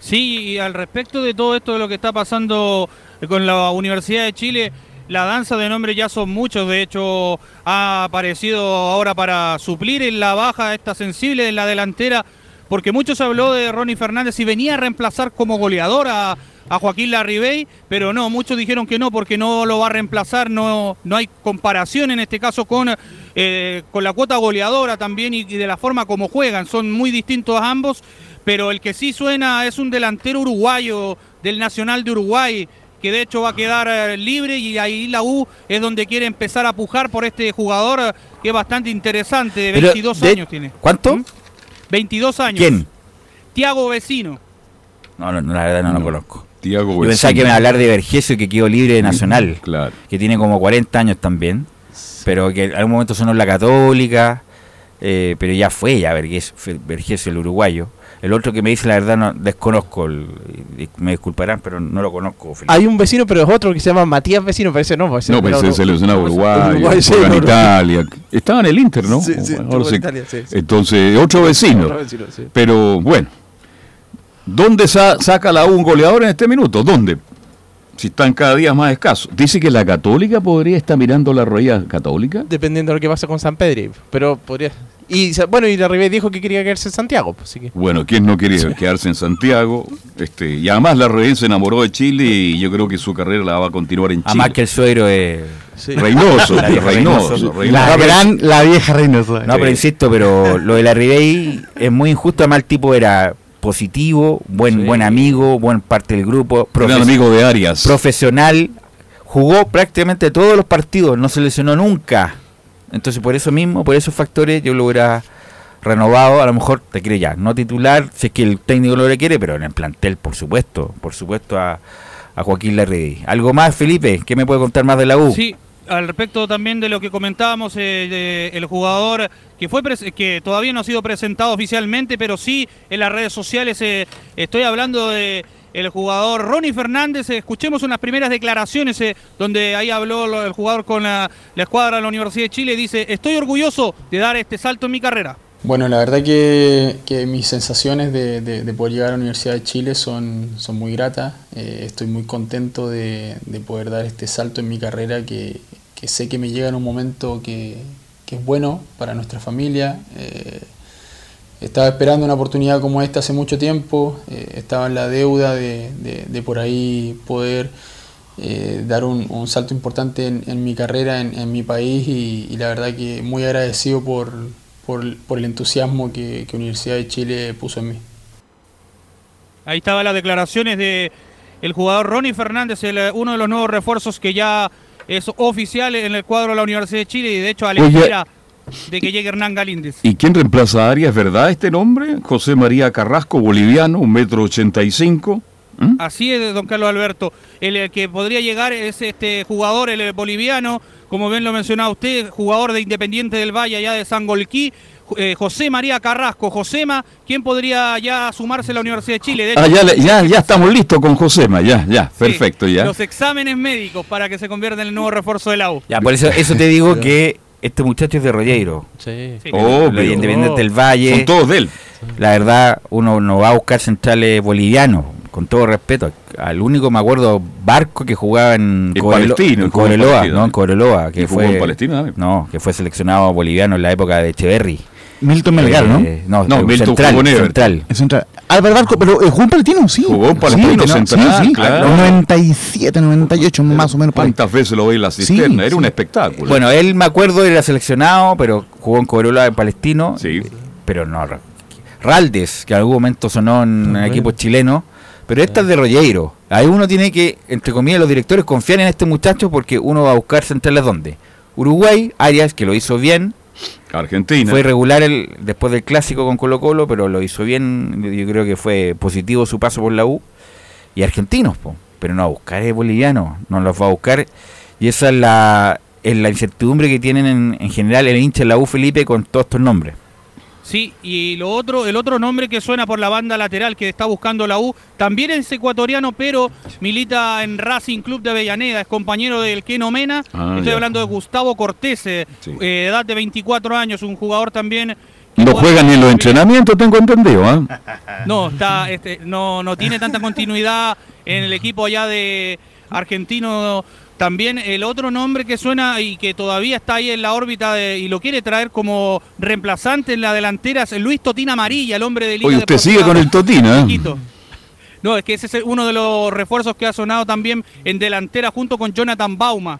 Sí, y al respecto de todo esto de lo que está pasando con la Universidad de Chile, la danza de nombres ya son muchos, de hecho ha aparecido ahora para suplir en la baja esta sensible en la delantera, porque mucho se habló de Ronnie Fernández y venía a reemplazar como goleador a, a Joaquín Larribey, pero no, muchos dijeron que no, porque no lo va a reemplazar, no, no hay comparación en este caso con, eh, con la cuota goleadora también y, y de la forma como juegan, son muy distintos ambos, pero el que sí suena es un delantero uruguayo del Nacional de Uruguay, que de hecho va a quedar eh, libre y ahí la U es donde quiere empezar a pujar por este jugador eh, que es bastante interesante, de Pero, 22 de- años tiene. ¿Cuánto? 22 años. ¿Quién? Tiago Vecino. No, no, no, la verdad no, lo conozco. Tiago Yo pensaba que me iba a hablar de Vergesio que quedó libre de Nacional. Claro. Que tiene como 40 años también. Pero que en algún momento sonó la Católica. eh, pero ya fue ya Vergesio, el uruguayo. El otro que me dice la verdad no desconozco. el- me disculparán, pero no lo conozco. Felipe. Hay un vecino, pero es otro que se llama Matías Vecino, pero ese no. pues, ese No, pero otro- se seleccionaba Uruguay, Uruguay, sí, en. Italia. Estaba en el Inter, ¿no? Sí, sí, Ahora estuvo en sí. Italia, sí, sí. Entonces, otro vecino. Otro vecino, sí. Pero bueno, ¿dónde sa- saca la U un goleador en este minuto? ¿Dónde? Si están cada día más escasos. Dice que la Católica podría estar mirando la Roya Católica. Dependiendo de lo que pasa con San Pedro. Pero podría. Y bueno, y la Ribey dijo que quería quedarse en Santiago. Pues, así que. Bueno, ¿quién no quería quedarse en Santiago? Este, y además la Roya se enamoró de Chile y yo creo que su carrera la va a continuar en Chile. Además que el suegro es... Reynoso, La Reynoso. Reynoso. La gran, la vieja Reynoso. No, pero insisto, pero lo de la Ribey es muy injusto. Además, el tipo era positivo, buen Sí. buen amigo, buen parte del grupo. Gran amigo de Arias. Profesional. Jugó prácticamente todos los partidos, no se lesionó nunca. Entonces, por eso mismo, por esos factores, yo lo hubiera renovado, a lo mejor te quiere ya, no titular, si es que el técnico lo quiere, pero en el plantel, por supuesto, por supuesto a, a Joaquín Larredi. ¿Algo más, Felipe? ¿Qué me puede contar más de la U? Sí, al respecto también de lo que comentábamos, eh, el jugador que fue que todavía no ha sido presentado oficialmente, pero sí en las redes sociales. eh, estoy hablando de el jugador Ronnie Fernández. escuchemos unas primeras declaraciones eh, donde ahí habló el jugador con la, la escuadra de la Universidad de Chile. Dice: Estoy orgulloso de dar este salto en mi carrera. Bueno, la verdad que, que mis sensaciones de, de- de poder llegar a la Universidad de Chile son, son muy gratas. Eh, estoy muy contento de, de poder dar este salto en mi carrera que, que sé que me llega en un momento que, que es bueno para nuestra familia. Eh, estaba esperando una oportunidad como esta hace mucho tiempo, eh, estaba en la deuda de, de- por ahí poder eh, dar un, un salto importante en, en mi carrera, en, en mi país y, la verdad que muy agradecido por, por, por el entusiasmo que, que Universidad de Chile puso en mí. Ahí estaban las declaraciones de el jugador Ronnie Fernández, el, uno de los nuevos refuerzos que ya es oficial en el cuadro de la Universidad de Chile y de hecho a la Oye. espera de que llegue Hernán Galíndez. ¿Y quién reemplaza a Arias? ¿Verdad este nombre? José María Carrasco, boliviano, un metro ochenta y cinco. ¿Mm? Así es, don Carlos Alberto. El eh, que podría llegar es este jugador, el eh, boliviano, como bien lo mencionaba usted, jugador de Independiente del Valle, allá de Sangolquí, eh, José María Carrasco. Josema, ¿quién podría ya sumarse a la Universidad de Chile? De hecho, Ah, ya, ya, ya estamos listos con Josema, ya, ya, sí, perfecto, ya. Los exámenes médicos para que se convierta en el nuevo refuerzo de la U. Ya, por eso, eso te digo [LAUGHS] que este muchacho es de Rollero. Sí. Sí. Obvio. Los Independientes del Valle. Son todos de él. La verdad, uno no va a buscar centrales bolivianos, con todo respeto. Al único, me acuerdo, Barco que jugaba en, Palestino, en Cobreloa, no, en Cobreloa, que jugó fue, en Palestina también. no, que fue seleccionado boliviano en la época de Echeverry. Milton Melgar, ¿no? Eh, no, No, eh, Milton central, jugó en Everton. central. Es central. Álvaro Barco, pero eh, jugó en Palestino, sí. Jugó en Palestino Sí, central, sí, sí. claro. 97, 98, más o menos. ¿Cuántas veces lo veis en la cisterna? Era sí. un espectáculo. Bueno, él me acuerdo era seleccionado, pero jugó en Cobreloa en Palestino. Sí. Pero no. Raldes, que en algún momento sonó en equipos chilenos. Pero esta es de Rolleiro. Ahí uno tiene que, entre comillas, los directores confían en este muchacho porque uno va a buscar centrales donde. Uruguay, Arias, que lo hizo bien. Argentina. Fue irregular el, después del clásico con Colo Colo, pero lo hizo bien. Yo creo que fue positivo su paso por la U. Y argentinos, po. pero no a buscar es boliviano, no los va a buscar. Y esa es la, es la incertidumbre que tienen en, en general el hincha de la U Felipe con todos estos nombres. Sí, y lo otro, el otro nombre que suena por la banda lateral que está buscando la U, también es ecuatoriano, pero milita en Racing Club de Avellaneda, es compañero del Keno Mena. Ah, Estoy ya. hablando de Gustavo Cortés, eh, Sí. eh, edad de 24 años, un jugador también. No juega- ni en los entrenamientos, tengo entendido, ¿ah? [LAUGHS] No, está, este, no, no tiene tanta continuidad en el equipo allá de argentino. También el otro nombre que suena y que todavía está ahí en la órbita de- y lo quiere traer como reemplazante en la delantera es Luis Totina Amarilla, el hombre de Liga Oye, usted sigue con el Totina, ¿eh? No, es que ese es uno de los refuerzos que ha sonado también en delantera junto con Jonathan Bauma.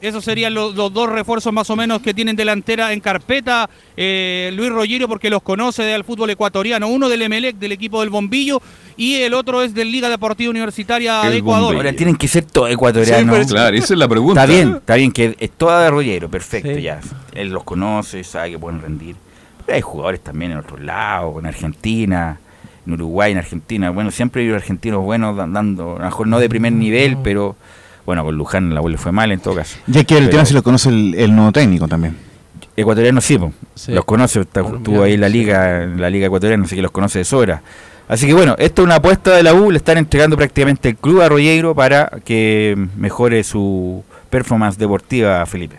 Esos serían los, los dos refuerzos más o menos que tienen delantera en carpeta. eh, Luis Rogerio porque los conoce del fútbol ecuatoriano. Uno del Emelec, del equipo del Bombillo, y el otro es del Liga Deportiva Universitaria El de Ecuador. Bombillo. Ahora tienen que ser todos ecuatorianos. Sí, claro, esa es la pregunta. Está bien, está bien que es toda de Rollero, perfecto, Sí. ya. Él los conoce, sabe que pueden rendir. Pero hay jugadores también en otros lados, en Argentina, en Uruguay, en Argentina. Bueno, siempre hay argentinos buenos dan- dando, a lo mejor no de primer nivel, pero bueno, con Luján la le fue mal en todo caso. Ya que el tema se lo conoce el, el nuevo técnico también. Ecuatorianos sí. Sí. los conoce, está- estuvo ahí en la liga, en la liga ecuatoriana, así que los conoce de sobra. Así que bueno, esto es una apuesta de la U, le están entregando prácticamente el club a Rollero para que mejore su performance deportiva a Felipe.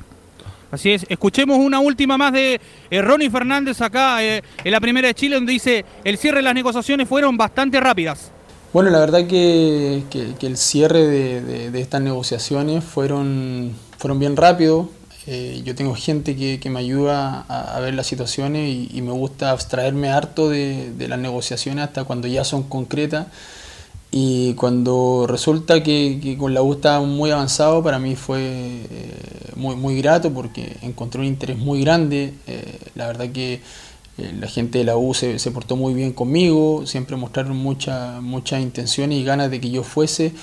Así es, escuchemos una última más de eh, Ronnie Fernández acá eh, en la primera de Chile, donde dice, el cierre de las negociaciones fueron bastante rápidas. Bueno, la verdad que, el cierre de, estas negociaciones fueron, fueron bien rápidos. Eh, yo tengo gente que, que me ayuda a, ver las situaciones y, me gusta abstraerme harto de, las negociaciones hasta cuando ya son concretas. Y cuando resulta que, con la U estaba muy avanzado, para mí fue eh, muy, muy grato porque encontré un interés muy grande. Eh, la verdad que la gente de la U se, portó muy bien conmigo, siempre mostraron mucha, mucha intención y ganas de que yo fuese.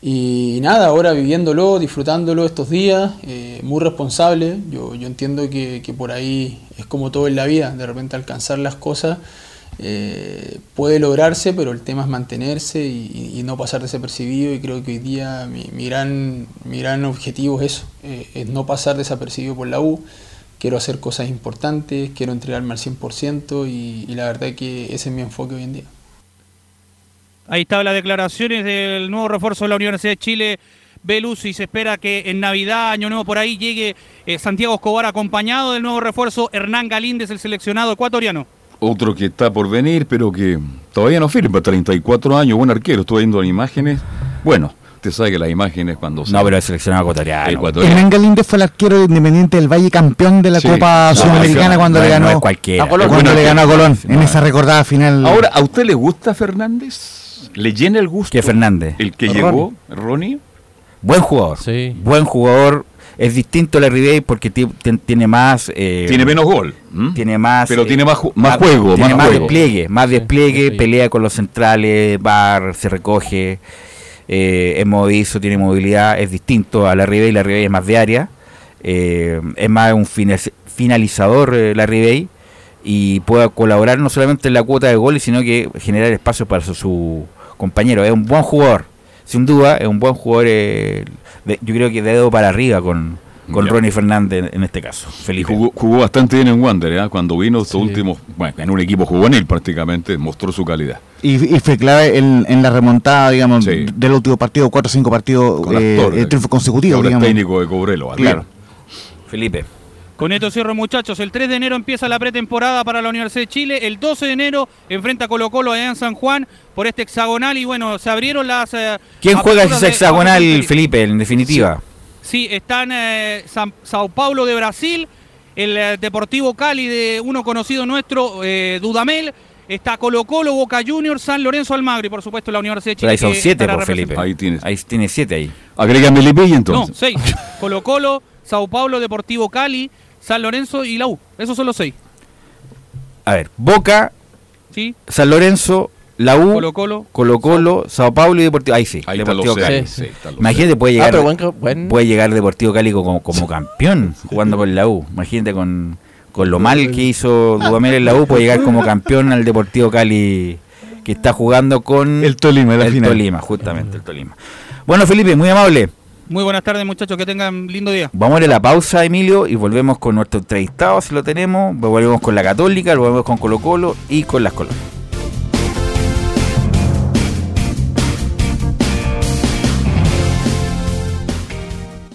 Y nada, ahora viviéndolo, disfrutándolo estos días, eh, muy responsable. Yo, yo entiendo que, que por ahí es como todo en la vida, de repente alcanzar las cosas eh, puede lograrse, pero el tema es mantenerse y, no pasar desapercibido y creo que hoy día mi, mi gran, objetivo es eso, eh, es no pasar desapercibido por la U. Quiero hacer cosas importantes, quiero entregarme al 100% y, y la verdad que ese es mi enfoque hoy en día. Ahí están las declaraciones del nuevo refuerzo de la Universidad de Chile, Velus, y se espera que en Navidad, Año Nuevo, por ahí llegue eh, Santiago Escobar acompañado del nuevo refuerzo Hernán Galíndez, el seleccionado ecuatoriano. Otro que está por venir, pero que todavía no firma, 34 años, buen arquero. Estuve viendo las imágenes. Bueno, usted sabe que las imágenes cuando... No, pero el seleccionado ecuatoriano. Ecuatoriano. Hernán Galíndez fue el arquero de Independiente del Valle, campeón de la Sí. Copa No, Sudamericana no, cuando no le ganó no es cualquiera. a Colón, cuando le ganó a. Colón en esa recordada final. Ahora, ¿a usted le gusta Fernández? ¿Le llena el gusto? Que Fernández. El que Ronnie. llegó, Ronnie. Buen jugador. Sí. Buen jugador. Es distinto a la Ribey porque ti- ti- tiene más. eh, Tiene menos gol. Tiene más. Pero eh, tiene más, ju- más juego. Tiene más más juego. despliegue. Más despliegue. sí. Pelea con los centrales. Va, se recoge. Eh, es movedizo, tiene movilidad. Es distinto a la Ribey. La Ribey es más de área. eh, es más un fina- finalizador eh, la Ribey. Y puede colaborar no solamente en la cuota de goles, sino que generar espacio para su, su compañero. Es un buen jugador. Sin duda, es un buen jugador. eh, de- yo creo que de dedo para arriba con, con Ya. Ronnie Fernández en este caso. Felipe. jugó, jugó bastante bien en Wander, ¿eh? cuando vino estos Sí. últimos, bueno, en un equipo juvenil prácticamente, mostró su calidad. Y, y fue clave en, en la remontada, digamos, Sí. del último partido, cuatro o cinco partidos Con eh, Astorga, eh, digamos. técnico de Cobrelo. Claro. Felipe. Con esto cierro, muchachos. El 3 de enero empieza la pretemporada para la Universidad de Chile. El 12 de enero enfrenta a Colo Colo allá en San Juan por este hexagonal. Y bueno, se abrieron las. eh, ¿Quién juega ese hexagonal, de- Felipe, en definitiva? Sí, están eh, San- Sao Paulo de Brasil, el eh, Deportivo Cali de uno conocido nuestro, eh, Dudamel. Está Colo Colo, Boca Juniors, San Lorenzo Almagro y por supuesto la Universidad de Pero Chile. ahí son siete, por Felipe. representada. Ahí tienes. Ahí tiene siete ahí. Agrégame Melipilla No, entonces. seis. [LAUGHS] Colo Colo, Sao Paulo, Deportivo Cali, San Lorenzo y la U. Esos son los seis. A ver, Boca, ¿Sí? San Lorenzo, la U, Colo Colo. Colo Colo, Sao Paulo y Deportivo. Ahí sí, Ahí Deportivo Cali. sí, los Imagínate, puede Ah, llegar, pero buen, ca- buen- puede llegar Deportivo Cali como, como campeón jugando con la U. Imagínate con, con lo mal que hizo Dudamel en la U, puede llegar como campeón al Deportivo Cali que está jugando con El Tolima, la el final. Tolima, justamente el Tolima. Bueno, Felipe, muy amable. Muy buenas tardes, muchachos. Que tengan lindo día. Vamos a ir a la pausa, Emilio, y volvemos con nuestro entrevistado, si lo tenemos. Volvemos con la Católica, volvemos con Colo Colo y con las Colonias.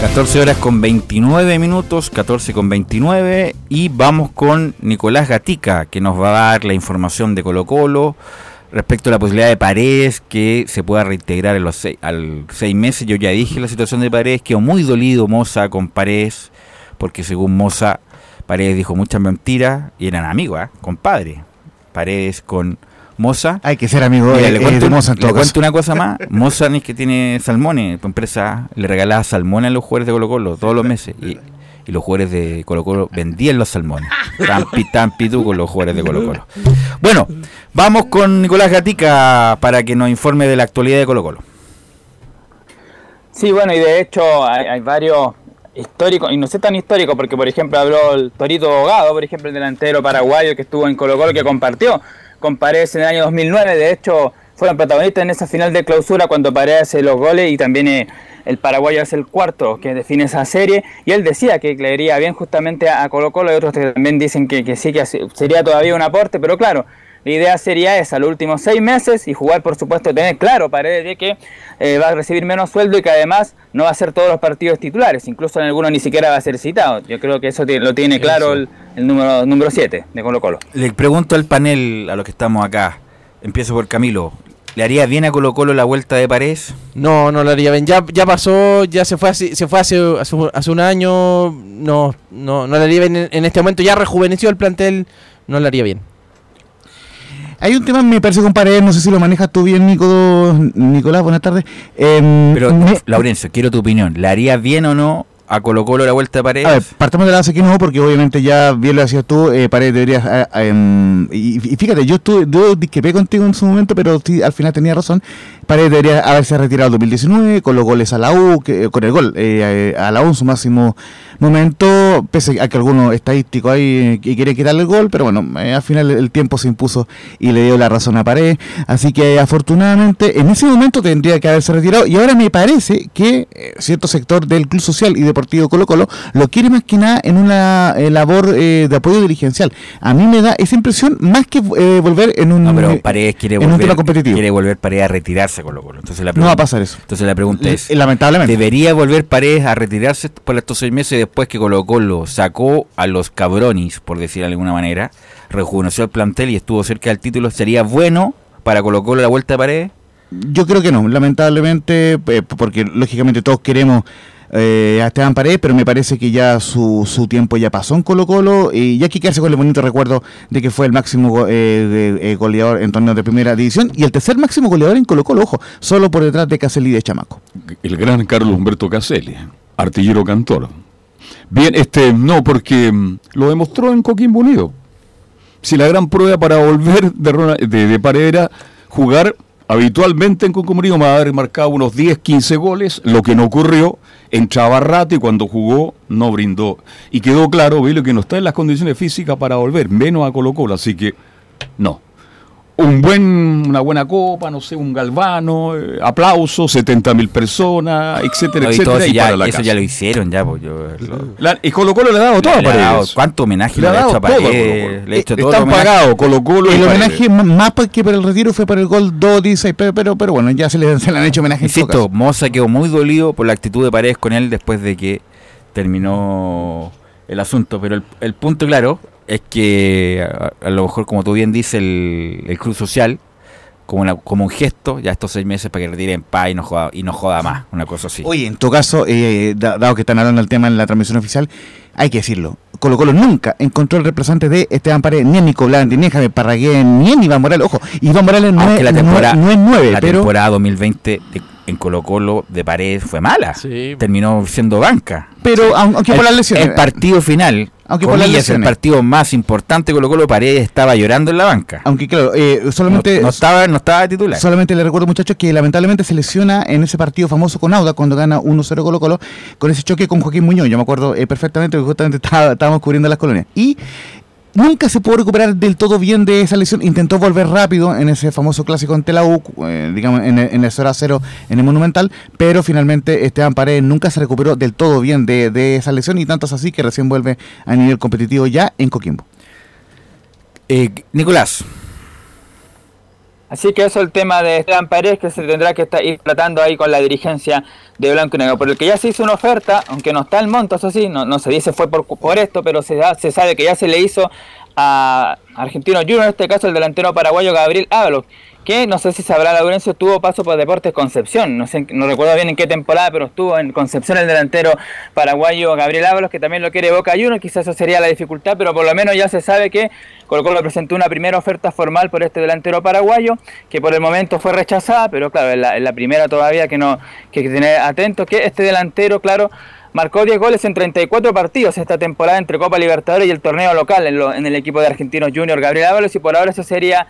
14 horas con 29 minutos, 14 con 29 y vamos con Nicolás Gatica que nos va a dar la información de Colo Colo respecto a la posibilidad de Paredes que se pueda reintegrar en los seis, al seis meses. Yo ya dije la situación de Paredes, quedó muy dolido Moza con Paredes porque según Moza Paredes dijo muchas mentiras y eran amigos, ¿eh? compadre. Paredes con Moza. Hay que ser amigo Mira, de, le eh, cuento, de Moza en todo le caso. cuento una cosa más. [LAUGHS] Moza ni que tiene salmones. Tu empresa le regalaba salmones a los jugadores de Colo Colo todos los meses. Y, y los jugadores de Colo Colo vendían los salmones. Tan, pi- tan pitú con los jugadores de Colo Colo. Bueno, vamos con Nicolás Gatica para que nos informe de la actualidad de Colo Colo. Sí, bueno, y de hecho hay, hay varios históricos, y no sé tan históricos, porque por ejemplo habló el Torito Bogado, por ejemplo, el delantero paraguayo que estuvo en Colo Colo, que compartió con Paredes en el año 2009, de hecho fueron protagonistas en esa final de clausura cuando Paredes hace los goles y también eh, el paraguayo es el cuarto que define esa serie, y él decía que le iría bien justamente a Colo Colo, y otros también dicen que, que sí, que sería todavía un aporte, pero claro, la idea sería esa, los últimos seis meses y jugar, por supuesto, tener claro Paredes de que eh, va a recibir menos sueldo y que además no va a ser todos los partidos titulares, incluso en algunos ni siquiera va a ser citado. Yo creo que eso lo tiene claro el, el número número 7 de Colo Colo. Le pregunto al panel, a los que estamos acá. Empiezo por Camilo. ¿Le haría bien a Colo Colo la vuelta de Paredes? No, no lo haría bien. Ya, ya pasó, ya se fue hace, se fue hace, hace, hace un año. No, no, no le haría bien en, en este momento. Ya rejuveneció el plantel. No le haría bien. Hay un tema, me parece, con Paredes, no sé si lo manejas tú bien, Nico, Nicolás, buenas tardes. Em, Pero, me- Laurencio, quiero tu opinión. ¿Le haría bien o no a Colo Colo la vuelta de Paredes? A ver, partamos de la base que no, porque obviamente ya bien lo decías tú, eh, Paredes deberías... eh, em, y, y fíjate, yo estuve, yo disquepé contigo en su momento, pero sí, al final tenía razón. Paredes debería haberse retirado en 2019 con los goles a la U, que, eh, con el gol eh, a la U su máximo momento, pese a que algunos estadísticos ahí eh, que quiere quitarle el gol, pero bueno, eh, al final el tiempo se impuso y le dio la razón a Paredes. Así que afortunadamente en ese momento tendría que haberse retirado y ahora me parece que eh, cierto sector del Club Social y Deportivo Colo Colo lo quiere más que nada en una eh, labor eh, de apoyo dirigencial. A mí me da esa impresión más que eh, volver en un, No, pero eh, Paredes quiere en un volver, tema competitivo. quiere volver Paredes a retirarse Colo Colo. Entonces la No va a pregunta- pasar eso. Entonces la pregunta es, lamentablemente. ¿debería volver Paredes a retirarse por estos seis meses después que Colo Colo sacó a los cabronis, por decir de alguna manera, rejuveneció el plantel y estuvo cerca del título? ¿Sería bueno para Colo Colo la vuelta de Paredes? Yo creo que no, lamentablemente, eh, porque lógicamente todos queremos eh, a Esteban Paredes, pero me parece que ya su, su tiempo ya pasó en Colo Colo y ya hay que quedarse con el bonito recuerdo de que fue el máximo go- eh, eh, eh, goleador en torneos de primera división y el tercer máximo goleador en Colo Colo, ojo, solo por detrás de Caselli y de Chamaco. El gran Carlos Humberto Caselli, artillero cantor. Bien, este, no, porque mm, lo demostró en Coquimbo Unido. Si la gran prueba para volver de, de, de Paredes era jugar habitualmente en Coquimbo Unido, me va a haber marcado unos 10, 15 goles, lo que no ocurrió, entraba rato y cuando jugó no brindó. Y quedó claro, Velo, que no está en las condiciones físicas para volver, menos a Colo Colo, así que no un buen, una buena copa, no sé, un galvano, eh, aplausos, 70 mil personas, etcétera, No, y etcétera, eso y ya, para la eso casa. ya lo hicieron, ya, pues, yo, lo- La- y Colo Colo le ha dado todo a Paredes. ¿Cuánto homenaje Le le, ha dado hecho a Paredes? Le ha hecho Eh, todo el Están homenaje. pagados Colo Colo El homenaje más que por el retiro fue por el gol 2-16, pero, pero, pero bueno, ya se le, se le han hecho homenaje Insisto. Moza quedó muy dolido por la actitud de Paredes con él después de que terminó el asunto. Pero el, el punto claro es que a, a lo mejor, como tú bien dices, el, el Cruz Social, como, una- como un gesto, ya estos seis meses para que retire en paz y no joda, y no joda más, una cosa así. Oye, en todo caso, eh, da- dado que están hablando del tema en la transmisión oficial, hay que decirlo. Colo Colo nunca encontró el reemplazante de Esteban Paredes, ni en Nico Blandi, ni en Javier Parragué, ni en Iván Morales. Ojo, Iván Morales no, es, la no- temporada, no es nueve, la pero temporada 2020 de- en Colo Colo de Paredes fue mala. Terminó siendo banca. Pero aun- aunque por las lesiones. El partido final, Aunque por las comillas, el lesiones. partido más importante Colo Colo, Paredes estaba llorando en la banca. aunque claro, eh, solamente no, no estaba, no estaba de titular. Solamente le recuerdo, muchachos, que lamentablemente se lesiona en ese partido famoso con Auda cuando gana 1-0 Colo Colo, con ese choque con Joaquín Muñoz. Yo me acuerdo eh, perfectamente porque justamente [LAUGHS] estaba- estábamos cubriendo las colonias. Y nunca se pudo recuperar del todo bien de esa lesión. Intentó volver rápido en ese famoso clásico ante la U, eh, digamos, en el, en el 0 a 0 en el Monumental, pero finalmente Esteban Paredes nunca se recuperó del todo bien de, esa lesión y tanto es así que recién vuelve a nivel competitivo ya en Coquimbo. Eh, Nicolás. Así que eso es el tema de Esteban Paredes que se tendrá que estar, ir tratando ahí con la dirigencia de Blanco y Negro. Por el que ya se hizo una oferta, aunque no está el monto, eso sí, no, no se dice fue por, por esto, pero se, se sabe que ya se le hizo a Argentino Junior, en este caso el delantero paraguayo Gabriel Ábalos, que no sé si sabrá Laurencio, tuvo paso por Deportes Concepción, no sé, no recuerdo bien en qué temporada, pero estuvo en Concepción el delantero paraguayo Gabriel Ábalos, que también lo quiere Boca Juniors, quizás eso sería la dificultad, pero por lo menos ya se sabe que Colo Colo presentó una primera oferta formal por este delantero paraguayo, que por el momento fue rechazada, pero claro, es la, primera todavía que no que que tener atento, que este delantero, claro, marcó 10 goles en 34 partidos esta temporada entre Copa Libertadores y el torneo local en, en el equipo de Argentinos Junior Gabriel Ábalos, y por ahora ese sería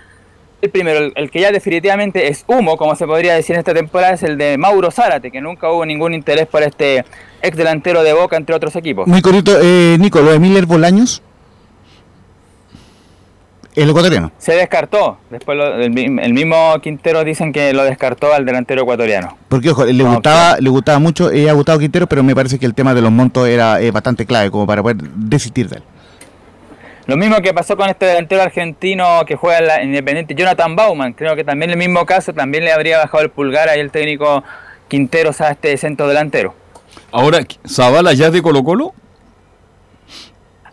el primero, el, el que ya definitivamente es humo, como se podría decir en esta temporada, es el de Mauro Zárate, que nunca hubo ningún interés por este ex delantero de Boca, entre otros equipos. Muy cortito, eh, Nico, lo de Miller Bolaños, el ecuatoriano. Se descartó, después lo- el, mi- el mismo Quintero dicen que lo descartó al delantero ecuatoriano. Porque, ojo, le gustaba, le gustaba mucho, eh, a Gustavo Quintero, pero me parece que el tema de los montos era eh, bastante clave como para poder desistir de él. Lo mismo que pasó con este delantero argentino que juega en la Independiente, Jonathan Bauman. Creo que también en el mismo caso también le habría bajado el pulgar ahí el técnico Quinteros a este centro delantero. Ahora, ¿Zavala ya es de Colo Colo?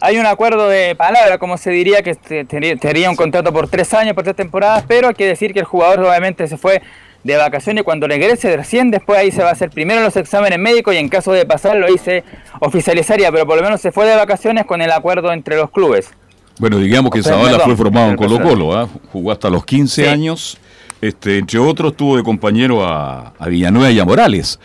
Hay un acuerdo de palabra, como se diría, que te- tería tería un contrato por tres años, por tres temporadas, pero hay que decir que el jugador obviamente se fue de vacaciones y cuando regrese recién después ahí se va a hacer primero los exámenes médicos y en caso de pasarlo ahí se oficializaría, pero por lo menos se fue de vacaciones con el acuerdo entre los clubes. Bueno, digamos que Zavala fue formado en Colo. Colo, ¿ah? jugó hasta los 15 Sí. años, este, entre otros tuvo de compañero a, a Villanueva y a Morales.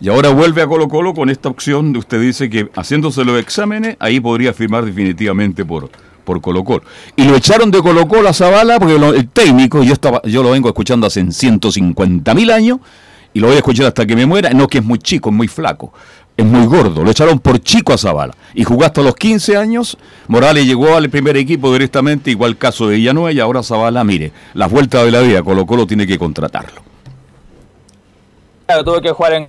Y ahora vuelve a Colo Colo con esta opción de usted dice que haciéndose los exámenes, ahí podría firmar definitivamente por, por Colo Colo. Y lo echaron de Colo Colo a Zavala porque lo- el técnico, yo, estaba, yo lo vengo escuchando hace 150 mil años, y lo voy a escuchar hasta que me muera, no que es muy chico, es muy flaco. Es muy gordo, lo echaron por chico a Zavala. Y jugó hasta los 15 años. Morales llegó al primer equipo directamente, igual caso de Villanueva, y ahora Zavala, mire, las vueltas de la vida, Colo Colo tiene que contratarlo. Claro, tuvo que jugar en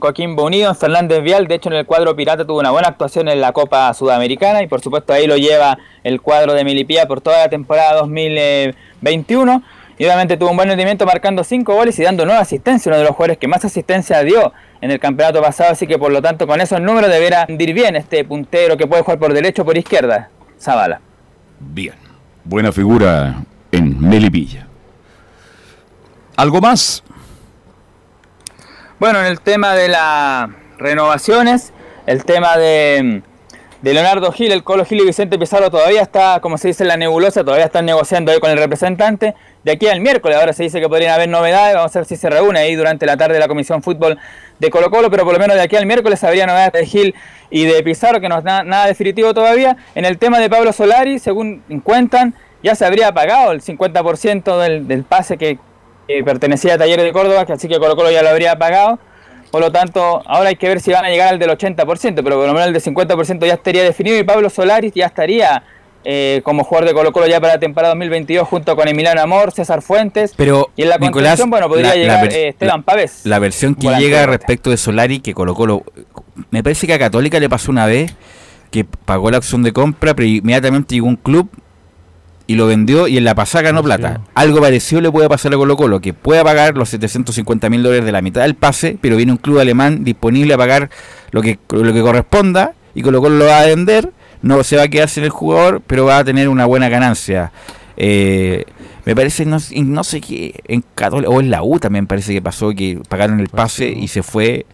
Coquimbo Unido, en Fernández Vial, de hecho en el cuadro Pirata tuvo una buena actuación en la Copa Sudamericana y por supuesto ahí lo lleva el cuadro de Milipía por toda la temporada 2021 y obviamente tuvo un buen rendimiento marcando 5 goles y dando 9 asistencias, uno de los jugadores que más asistencia dio en el campeonato pasado, así que por lo tanto con esos números deberá rendir bien este puntero que puede jugar por derecho o por izquierda, Zavala. Bien. Buena figura en Melipilla. ¿Algo más? Bueno, en el tema de las renovaciones, el tema de, de Leonardo Gil, el Colo Gil y Vicente Pizarro todavía está, como se dice en la nebulosa, todavía están negociando ahí con el representante. De aquí al miércoles, ahora se dice que podrían haber novedades, vamos a ver si se reúne ahí durante la tarde la Comisión Fútbol de Colo Colo, pero por lo menos de aquí al miércoles habría novedades de Gil y de Pizarro, que no es nada, nada definitivo todavía. En el tema de Pablo Solari, según cuentan, ya se habría pagado el 50% del, del pase que, pertenecía a Talleres de Córdoba, que así que Colo Colo ya lo habría pagado. Por lo tanto, ahora hay que ver si van a llegar al del 80%, pero por lo menos el del 50% ya estaría definido y Pablo Solari ya estaría eh, como jugador de Colo Colo ya para la temporada 2022 junto con Emiliano Amor, César Fuentes. Pero, y en la Nicolás, bueno, podría la- la llegar vers- eh, Esteban Pavés. La versión que volante llega de respecto de Solari, que Colo Colo, me parece que a Católica le pasó una vez que pagó la opción de compra, pero inmediatamente llegó un club y lo vendió y en la pasada ganó plata. Algo parecido le puede pasar a Colo Colo, que pueda pagar los 750 mil dólares de la mitad del pase, pero viene un club alemán disponible a pagar lo que, lo que corresponda y Colo Colo lo va a vender, no se va a quedar sin el jugador, pero va a tener una buena ganancia. Eh, me parece, no, no sé qué, en Católica, o en la U también parece que pasó que pagaron el pase y se fue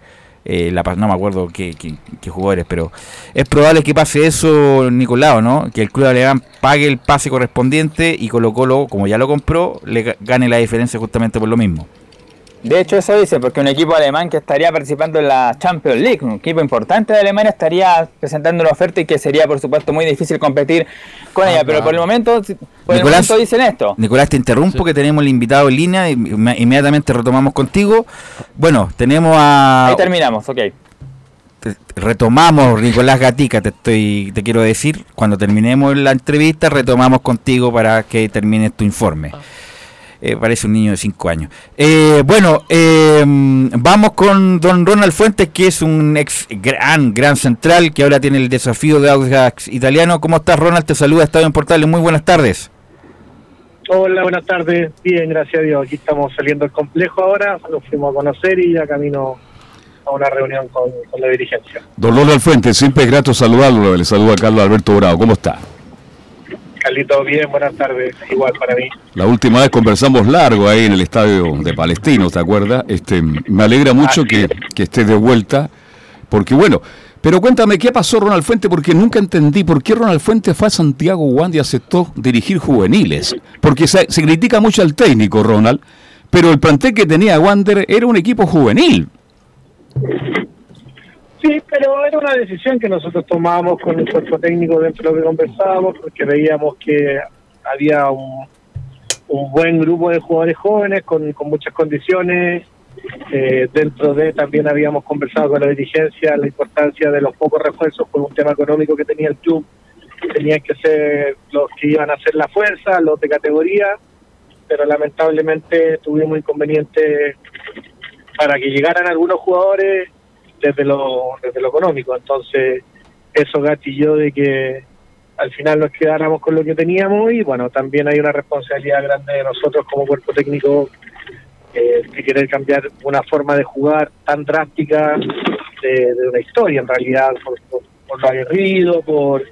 eh, la, no me acuerdo qué, qué, qué jugadores, pero es probable que pase eso, Nicolau, ¿no? Que el Club Alemán pague el pase correspondiente y Colo Colo, como ya lo compró, le ga- gane la diferencia justamente por lo mismo. De hecho, eso dice, porque un equipo alemán que estaría participando en la Champions League, un equipo importante de Alemania, estaría presentando una oferta y que sería, por supuesto, muy difícil competir con ella. Pero por el momento, por el Nicolás- momento dicen esto. Nicolás, te interrumpo que tenemos el invitado en línea y inme- inmediatamente retomamos contigo. Bueno, tenemos a... Ahí terminamos, ok. retomamos Nicolás Gatica, te estoy te quiero decir, cuando terminemos la entrevista retomamos contigo para que termines tu informe. Eh, parece un niño de 5 años. Eh, bueno, eh, vamos con don Ronald Fuentes, que es un ex gran, gran central, que ahora tiene el desafío de Audax Italiano. ¿Cómo estás, Ronald? Te saluda Estadio en Portales. Muy buenas tardes. Hola, buenas tardes. Bien, gracias a Dios. Aquí estamos saliendo del complejo ahora. Nos fuimos a conocer y ya camino a una reunión con, con la dirigencia. Don Ronald Fuentes, siempre es grato saludarlo. Le saluda Carlos Alberto Bravo. ¿Cómo está? Carlito, bien, buenas tardes. Igual para mí. La última vez conversamos largo ahí en el estadio de Palestino, ¿te acuerdas? Este, me alegra mucho que, que estés de vuelta, porque bueno, pero cuéntame, ¿qué pasó Ronald Fuentes? Porque nunca entendí por qué Ronald Fuentes fue a Santiago Wandy y aceptó dirigir juveniles. Porque se, se critica mucho al técnico, Ronald, pero el plantel que tenía Wander era un equipo juvenil. Sí, pero era una decisión que nosotros tomábamos con el cuerpo técnico dentro de lo que conversábamos, porque veíamos que había un, un buen grupo de jugadores jóvenes con, con muchas condiciones. Eh, dentro de también habíamos conversado con la dirigencia la importancia de los pocos refuerzos por un tema económico que tenía el club. Tenían que ser los que iban a hacer la fuerza, los de categoría, pero lamentablemente tuvimos inconvenientes para que llegaran algunos jugadores desde lo, desde lo económico. Entonces, eso gatilló de que al final nos quedáramos con lo que teníamos y bueno, también hay una responsabilidad grande de nosotros como cuerpo técnico eh, de querer cambiar una forma de jugar tan drástica de, una historia en realidad, por, por, por lo aguerrido, por,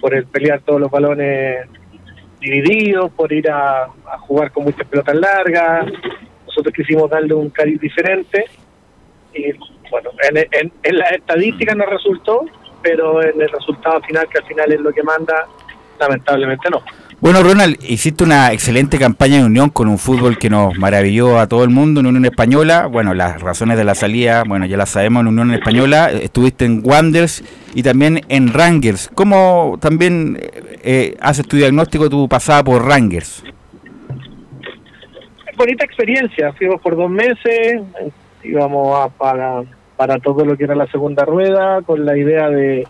por el pelear todos los balones divididos, por ir a, a jugar con muchas pelotas largas. Nosotros quisimos darle un cariz diferente y bueno, en, en, en las estadísticas nos resultó, pero en el resultado final, que al final es lo que manda, lamentablemente no. Bueno, Ronald, hiciste una excelente campaña de Unión con un fútbol que nos maravilló a todo el mundo en Unión Española. Bueno, las razones de la salida, bueno, ya las sabemos en Unión Española. Estuviste en Wanderers y también en Rangers. ¿Cómo también eh, haces tu diagnóstico tu pasada por Rangers? Bonita experiencia, fuimos por dos meses, íbamos a, para, para todo lo que era la segunda rueda, con la idea de,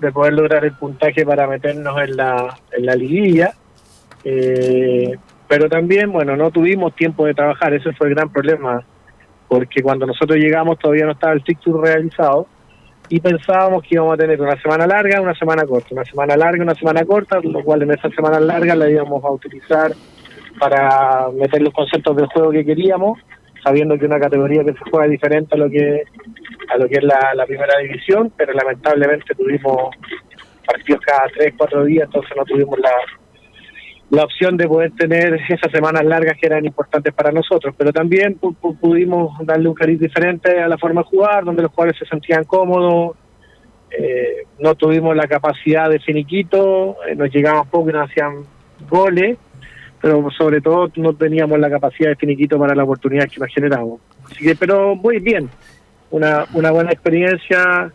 de poder lograr el puntaje para meternos en la, en la liguilla. Eh, pero también, bueno, no tuvimos tiempo de trabajar, ese fue el gran problema, porque cuando nosotros llegamos todavía no estaba el fixture realizado y pensábamos que íbamos a tener una semana larga, una semana corta, una semana larga, una semana corta, lo cual en esa semana larga la íbamos a utilizar para meter los conceptos del juego que queríamos, sabiendo que una categoría que se juega diferente a lo que a lo que es la, primera división, pero lamentablemente tuvimos partidos cada tres, cuatro días, entonces no tuvimos la, la opción de poder tener esas semanas largas que eran importantes para nosotros, pero también pu- pu- pudimos darle un cariz diferente a la forma de jugar, donde los jugadores se sentían cómodos, eh, no tuvimos la capacidad de finiquito, eh, nos llegaban poco y nos hacían goles, pero sobre todo no teníamos la capacidad de finiquito para la oportunidad que nos generamos. Así que, pero muy bien, una, una buena experiencia,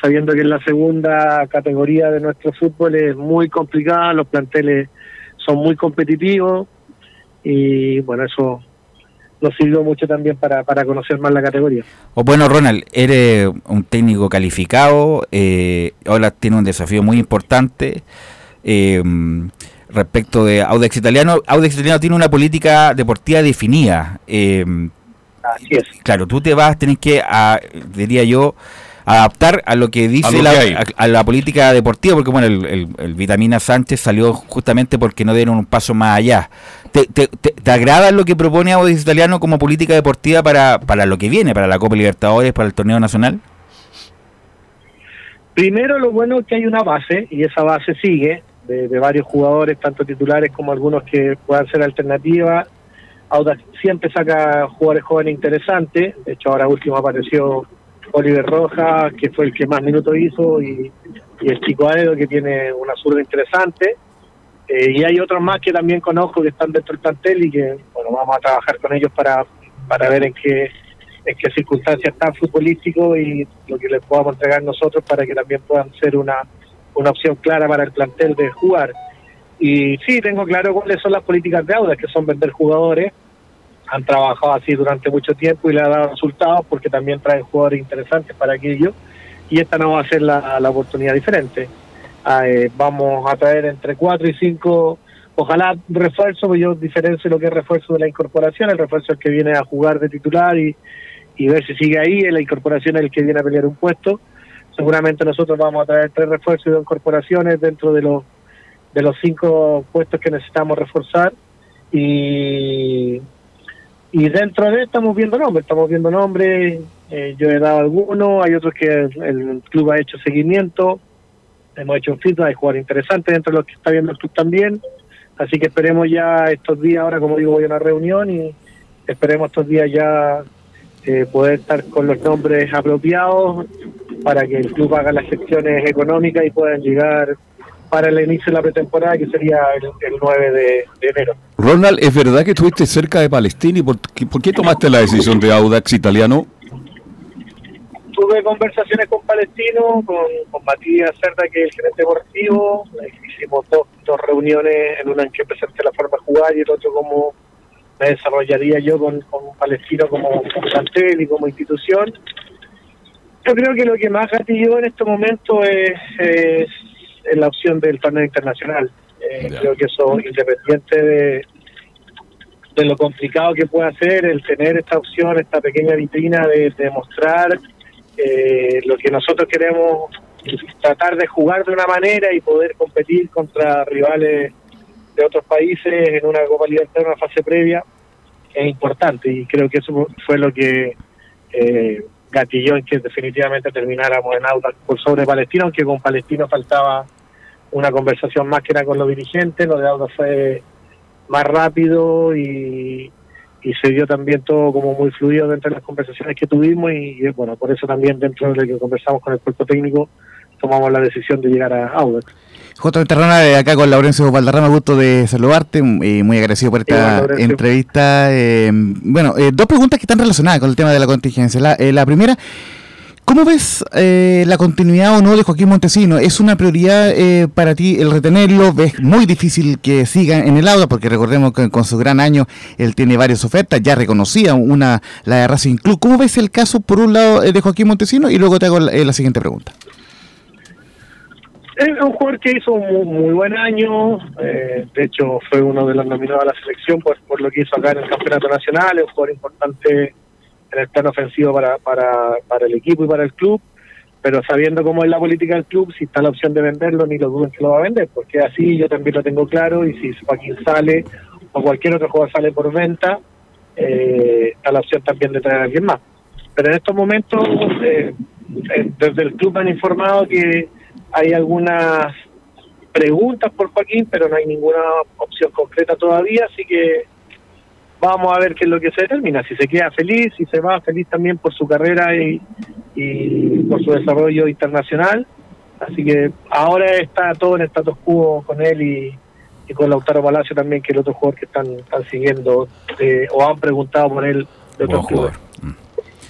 sabiendo que en la segunda categoría de nuestro fútbol es muy complicada, los planteles son muy competitivos y bueno, eso nos sirvió mucho también para, para conocer más la categoría. O bueno, Ronald, eres un técnico calificado, eh, ahora tiene un desafío muy importante. eh, respecto de Audax Italiano, Audax Italiano tiene una política deportiva definida. eh, Así es. Claro, tú te vas, tenés que, a- diría yo, adaptar a lo que dice lo la, que a, a la política deportiva, porque bueno, el, el- el Vitamina Sánchez salió justamente porque no dieron un paso más allá. ¿Te, te, te- te agrada lo que propone Audax Italiano como política deportiva para, para lo que viene, para la Copa Libertadores, para el torneo nacional? Primero, lo bueno es que hay una base y esa base sigue de, varios jugadores, tanto titulares como algunos que puedan ser alternativas. Audax siempre saca jugadores jóvenes interesantes. De hecho, ahora último apareció Oliver Rojas, que fue el que más minutos hizo, y, y el chico Aedo, que tiene una zurda interesante. Eh, y hay otros más que también conozco que están dentro del plantel y que, bueno, vamos a trabajar con ellos para, para ver en qué, en qué circunstancias están futbolísticos y lo que les podamos entregar nosotros para que también puedan ser una, una opción clara para el plantel de jugar. Y sí, tengo claro cuáles son las políticas de Audas, que son vender jugadores. Han trabajado así durante mucho tiempo y le ha dado resultados porque también traen jugadores interesantes para aquello. Y esta no va a ser la, oportunidad diferente. Ah, eh, vamos a traer entre 4 y 5, ojalá refuerzo, porque yo diferencio lo que es refuerzo de la incorporación. El refuerzo es el que viene a jugar de titular y, y ver si sigue ahí. La incorporación es el que viene a pelear un puesto. Seguramente nosotros vamos a traer tres refuerzos y dos incorporaciones dentro de los de los cinco puestos que necesitamos reforzar. Y y dentro de estamos viendo nombres, estamos viendo nombres, eh, yo he dado algunos, hay otros que el, club ha hecho seguimiento, hemos hecho un feedback, hay jugadores interesantes dentro de los que está viendo el club también, así que esperemos ya estos días, ahora como digo voy a una reunión y esperemos estos días ya eh, poder estar con los nombres apropiados para que el club haga las gestiones económicas y puedan llegar para el inicio de la pretemporada que sería el, el 9 de, de enero. Ronald, ¿es verdad que estuviste cerca de Palestina y por, qué- por qué tomaste la decisión de Audax italiano? Tuve conversaciones con Palestino, con, con Matías Cerda, que es el gerente deportivo. Hicimos dos, dos reuniones, en una en que presenté la forma de jugar y el otro cómo me desarrollaría yo con, con Palestino como, como plantel y como institución. Yo creo que lo que más gatilló en este momento es, la opción del torneo internacional. Eh, creo que eso, independiente de, de lo complicado que pueda ser el tener esta opción, esta pequeña vitrina de, de mostrar eh, lo que nosotros queremos tratar de jugar de una manera y poder competir contra rivales de otros países en una Copa Libertadores, en una fase previa, es importante y creo que eso fue lo que eh, gatilló en que definitivamente termináramos en Audax por sobre Palestino, aunque con Palestino faltaba una conversación más que era con los dirigentes, lo de Audax fue más rápido y, y se dio también todo como muy fluido dentro de las conversaciones que tuvimos y, y, bueno, por eso también dentro de lo que conversamos con el cuerpo técnico tomamos la decisión de llegar a Audax. Justamente Ronald, eh, acá con Laurencio Valderrama, gusto de saludarte, y muy agradecido por esta Igual, entrevista. Eh, bueno, eh, dos preguntas que están relacionadas con el tema de la contingencia. La, eh, la primera, ¿cómo ves eh, la continuidad o no de Joaquín Montesino? ¿Es una prioridad eh, para ti el retenerlo? ¿Ves muy difícil que siga en el aula? Porque recordemos que con su gran año él tiene varias ofertas, ya reconocía una la de Racing Club. ¿Cómo ves el caso, por un lado, eh, de Joaquín Montesino? Y luego te hago la, eh, la siguiente pregunta. Es un jugador que hizo un muy, buen año, eh, de hecho fue uno de los nominados a la selección por, por lo que hizo acá en el Campeonato Nacional, es un jugador importante en el plano ofensivo para, para, para el equipo y para el club, pero sabiendo cómo es la política del club, si está la opción de venderlo, ni lo duden que lo va a vender, porque así yo también lo tengo claro y si Joaquín sale o cualquier otro jugador sale por venta, eh, está la opción también de traer a alguien más. Pero en estos momentos, eh, desde el club han informado que hay algunas preguntas por Joaquín, pero no hay ninguna opción concreta todavía, así que vamos a ver qué es lo que se determina. Si se queda feliz, si se va feliz también por su carrera y, y por su desarrollo internacional. Así que ahora está todo en status quo con él y, y con Lautaro Palacio también, que es el otro jugador que están, están siguiendo eh, o han preguntado por él de otros clubes.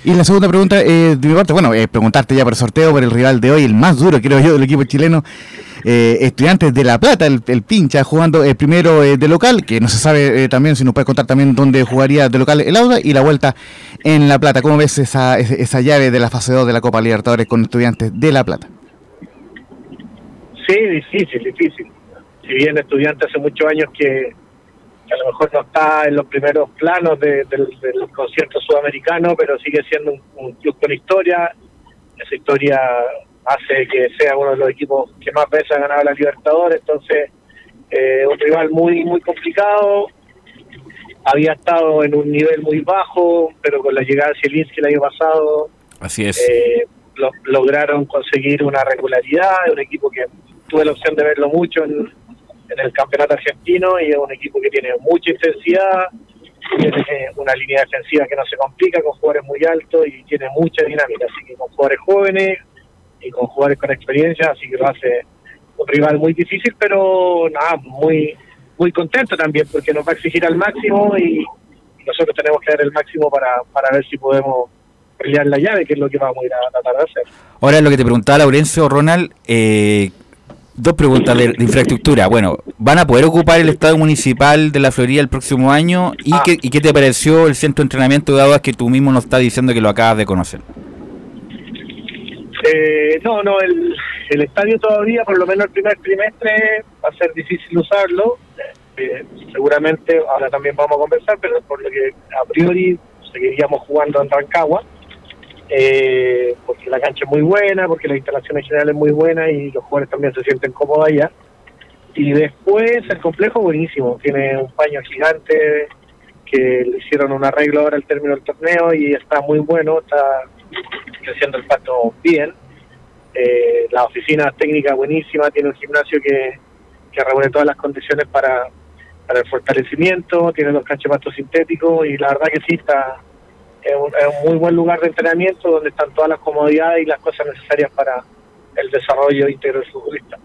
Y la segunda pregunta, eh, de mi parte, bueno, eh, preguntarte ya por sorteo, por el rival de hoy, el más duro, creo yo, del equipo chileno, eh, Estudiantes de La Plata, el, el pincha, jugando eh, primero eh, de local, que no se sabe eh, también, si nos puede contar también dónde jugaría de local el Auda, y la vuelta en La Plata. ¿Cómo ves esa, esa, llave de la fase 2 de la Copa Libertadores con Estudiantes de La Plata? Sí, difícil, difícil. Si bien estudiante hace muchos años que, que a lo mejor no está en los primeros planos de- del, del concierto sudamericano, pero sigue siendo un, un club con historia. Esa historia hace que sea uno de los equipos que más veces ha ganado la Libertadores, entonces eh, un rival muy muy complicado. Había estado en un nivel muy bajo, pero con la llegada de Zielinski el año pasado Así es. eh, lo- lograron conseguir una regularidad, un equipo que tuve la opción de verlo mucho en, en el campeonato argentino y es un equipo que tiene mucha intensidad, tiene una línea defensiva que no se complica con jugadores muy altos y tiene mucha dinámica, así que con jugadores jóvenes y con jugadores con experiencia, así que lo hace un rival muy difícil, pero nada, muy muy contento también porque nos va a exigir al máximo y, y nosotros tenemos que dar el máximo para, para ver si podemos pelear la llave, que es lo que vamos a ir a tratar de hacer. Ahora lo que te preguntaba Laurencio Ronald, eh, dos preguntas de, de infraestructura. Bueno, ¿van a poder ocupar el estadio municipal de la Florida el próximo año? ¿Y, Ah. qué, y qué te pareció el centro de entrenamiento de aguas que tú mismo nos estás diciendo que lo acabas de conocer? Eh, no, no, el, el estadio todavía, por lo menos el primer trimestre, va a ser difícil usarlo. Eh, seguramente ahora también vamos a conversar, pero por lo que a priori seguiríamos jugando en Rancagua, eh, porque la cancha es muy buena, porque la instalación en general es muy buena y los jugadores también se sienten cómodos allá. Y después el complejo buenísimo, tiene un paño gigante que le hicieron un arreglo ahora al término del torneo y está muy bueno, está creciendo el pasto bien. Eh, la oficina técnica buenísima, tiene un gimnasio que, que reúne todas las condiciones para, para el fortalecimiento, tiene de pasto sintéticos y la verdad que sí está es un, es un muy buen lugar de entrenamiento donde están todas las comodidades y las cosas necesarias para el desarrollo íntegro del futbolista.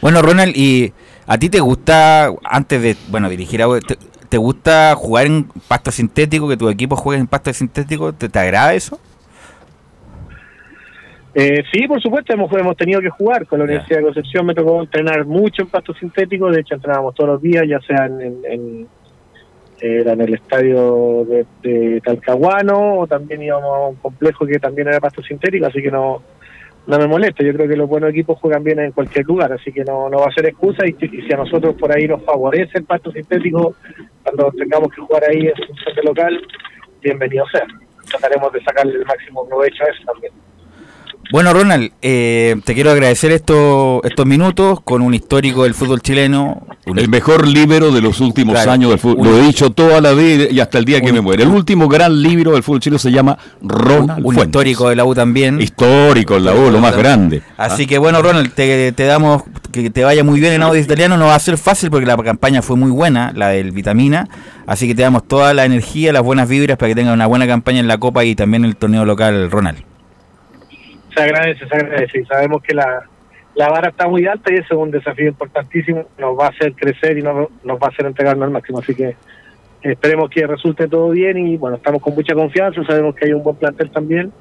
Bueno, Ronald, ¿y a ti te gusta, antes de, bueno, dirigir a... Te, te gusta jugar en pasto sintético, que tu equipo juegue en pasto sintético? ¿Te, te agrada eso? Eh, sí, por supuesto, hemos, hemos tenido que jugar con la Universidad de Concepción. Me tocó entrenar mucho en pasto sintético. De hecho, entrenábamos todos los días, ya sea en, en, en- era en el estadio de, Talcahuano o también íbamos a un complejo que también era pasto sintético. Así que no, no me molesta. Yo creo que los buenos equipos juegan bien en cualquier lugar. Así que no, no va a ser excusa. Y, y si a nosotros por ahí nos favorece el pasto sintético, cuando tengamos que jugar ahí en función de local, bienvenido sea. Trataremos de sacarle el máximo provecho a eso también. Bueno, Ronald, eh, te quiero agradecer estos estos minutos con un histórico del fútbol chileno. El mejor líbero de los últimos Claro. años del fútbol. Un- Lo he dicho toda la vida y hasta el día que me muere. El último gran libro del fútbol chileno se llama Ronald un Fuentes. histórico de la U también. Histórico en la U, lo más grande. Así que bueno, Ronald, te, te damos que te vaya muy bien en audio italiano. No va a ser fácil porque la campaña fue muy buena, la del Vitamina. Así que te damos toda la energía, las buenas vibras para que tengas una buena campaña en la Copa y también en el torneo local, Ronald. Se agradece, se agradece. Y sabemos que la, la vara está muy alta y eso es un desafío importantísimo, nos va a hacer crecer y nos, nos va a hacer entregarnos al máximo, así que esperemos que resulte todo bien y bueno, estamos con mucha confianza, sabemos que hay un buen plantel también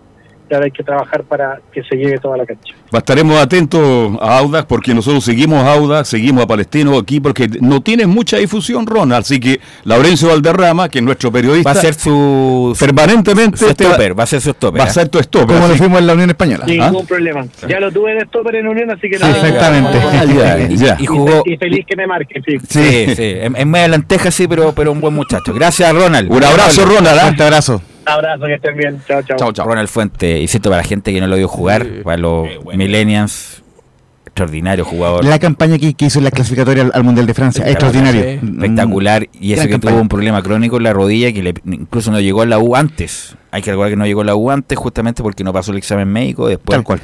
y ahora hay que trabajar para que se llegue toda la cancha. Estaremos atentos a Audax porque nosotros seguimos a Audax, seguimos a Palestino aquí porque no tiene mucha difusión, Ronald. Así que Laurencio Valderrama, que es nuestro periodista, Va a ser su permanentemente su te va- stopper, va a ser su stopper. va a ¿ah? ser tu stopper. Como lo fuimos en la Unión Española. Ningún problema. Ya lo tuve de stopper en Unión, así que Sí, exactamente. Ah, ya, ya. Y jugó. Y feliz que me marquen, sí. Sí, sí, en, en media lenteja sí, pero, pero un buen muchacho. Gracias, Ronald. Un abrazo, Ronald. ¿ah? Fuerte abrazo. Abrazo, que estén bien. Chao, chao. Chao, chao. Ronald Fuente, y cierto para la gente que no lo vio jugar, para los millennials, extraordinario jugador. La campaña que, que hizo en la clasificatoria al, al Mundial de Francia, extraordinario. Espectacular. Y eso que campaña. tuvo un problema crónico en la rodilla que le- incluso no llegó a la U antes. Hay que recordar que no llegó a la U antes justamente porque no pasó el examen médico. Después Tal cual.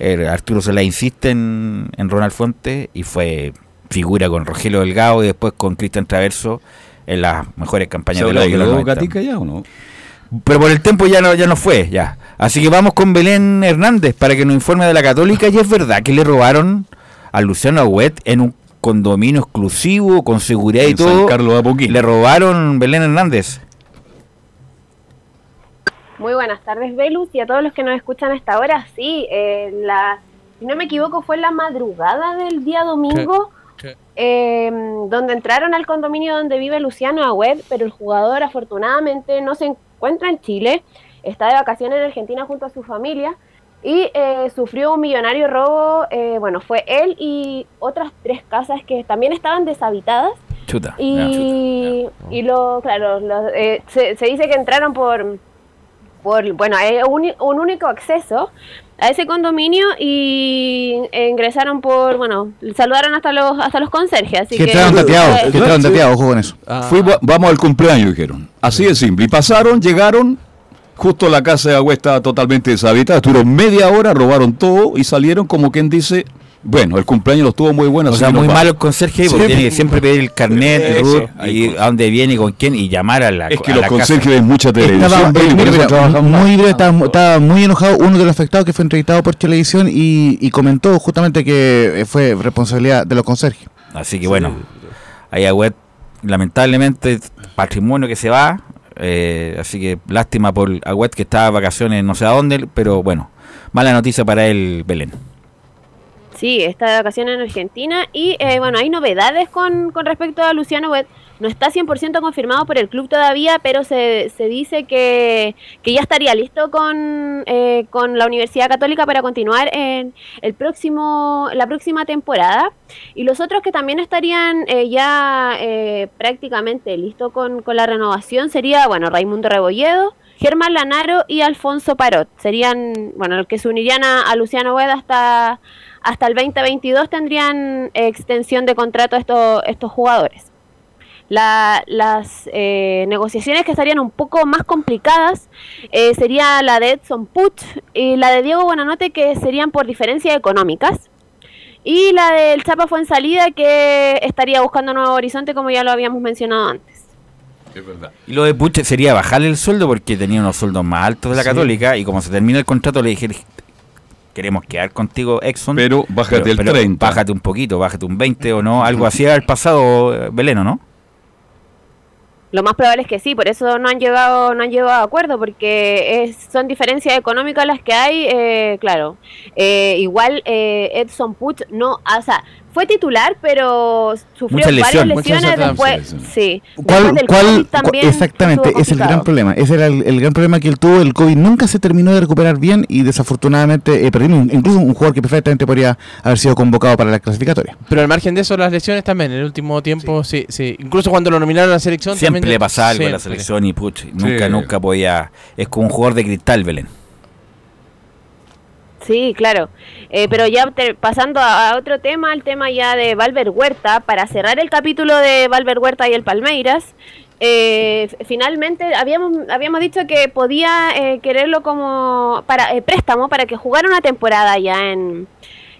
eh, Arturo Solá insiste en, en Ronald Fuente y fue figura con Rogelio Delgado y después con Cristian Traverso en las mejores campañas ¿Se de la U de los ido 90. Gatica ya o no? Pero por el tiempo ya no, ya no fue, ya. Así que vamos con Belén Hernández para que nos informe de la Católica. Y es verdad que le robaron a Luciano Agüet en un condominio exclusivo, con seguridad y todo. Carlos. Le robaron Belén Hernández. Muy buenas tardes, Velus, y a todos los que nos escuchan a esta hora. Sí, eh, la, si no me equivoco, fue la madrugada del día domingo, eh, donde entraron al condominio donde vive Luciano Agüed, pero el jugador afortunadamente no se encuentra en Chile, está de vacaciones en Argentina junto a su familia y eh, sufrió un millonario robo. eh, bueno, fue él y otras tres casas que también estaban deshabitadas. Chuta. Y, y lo, claro, lo- eh, se, se dice que entraron por, por bueno, hay un, un único acceso a ese condominio y eh, ingresaron por, bueno, saludaron hasta los hasta los conserjes, así Que que, entraron tateados, eh, que entraron tateados, ojo con eso. Fuimos- vamos al cumpleaños, dijeron. Así de simple. Y pasaron, llegaron, justo la casa de Agüe estaba totalmente deshabitada. Estuvieron media hora, robaron todo y salieron como quien dice, Bueno, el cumpleaños lo estuvo muy bueno. O sea, muy malo el conserje porque tiene que siempre pedir el carnet, el root, y a dónde viene y con quién y llamar a la Es que a los conserjes ven mucha televisión. Eh, más. muy breve, estaba, estaba muy enojado uno de los afectados que fue entrevistado por televisión y, y comentó justamente que eh, fue responsabilidad de los conserjes. Así que bueno, ahí Agüet, lamentablemente, patrimonio que se va. eh, así que lástima por Agüet que está de vacaciones no sé a dónde, pero bueno, mala noticia para él, Belén. Sí, está de vacaciones en Argentina y eh, bueno, hay novedades con, con respecto a Luciano Wet. No está 100% confirmado por el club todavía, pero se, se dice que, que ya estaría listo con, eh, con la Universidad Católica para continuar en el próximo, la próxima temporada. Y los otros que también estarían eh, ya eh, prácticamente listos con, con la renovación sería, bueno, Raimundo Rebolledo, Germán Lanaro y Alfonso Parot. Serían, bueno, los que se unirían a, a Luciano Wed hasta, hasta el 2022 tendrían eh, extensión de contrato estos, estos jugadores. La- las eh, negociaciones que estarían un poco más complicadas eh, sería la de Edson Puch y la de Diego Buenanote que serían por diferencias económicas. Y la del Chapa fue en salida que estaría buscando nuevo horizonte como ya lo habíamos mencionado antes. Es verdad. Y lo de Puche sería bajarle el sueldo porque tenía unos sueldos más altos de la Sí. Católica y como se termina el contrato le dije queremos quedar contigo Exxon Pero bájate el 30. bájate un poquito bájate un 20 o no algo así al pasado Beleno ¿no? Lo más probable es que sí, por eso no han llegado, no han llegado a acuerdo, porque es, son diferencias económicas las que hay, eh, claro. Eh, igual eh, Edson Puch no, o sea, fue titular, pero sufrió Muchas varias lesiones. después. Sí. ¿Cuál, después también exactamente, es el gran problema. Ese era el, el gran problema que él tuvo. El COVID nunca se terminó de recuperar bien y desafortunadamente eh, perdimos incluso un jugador que perfectamente podría haber sido convocado para la clasificatoria. Pero al margen de eso, las lesiones también. En el último tiempo, sí, sí. Incluso cuando lo nominaron a la selección. siempre también- le pasaba algo a la siempre. selección y Puch nunca Sí. nunca podía es como un jugador de cristal Belén Sí, claro. Eh, pero ya te- pasando a, a otro tema, el tema ya de Valver Huerta, para cerrar el capítulo de Valver Huerta y el Palmeiras, eh, finalmente habíamos, habíamos dicho que podía eh, quererlo como para eh, préstamo para que jugara una temporada ya en,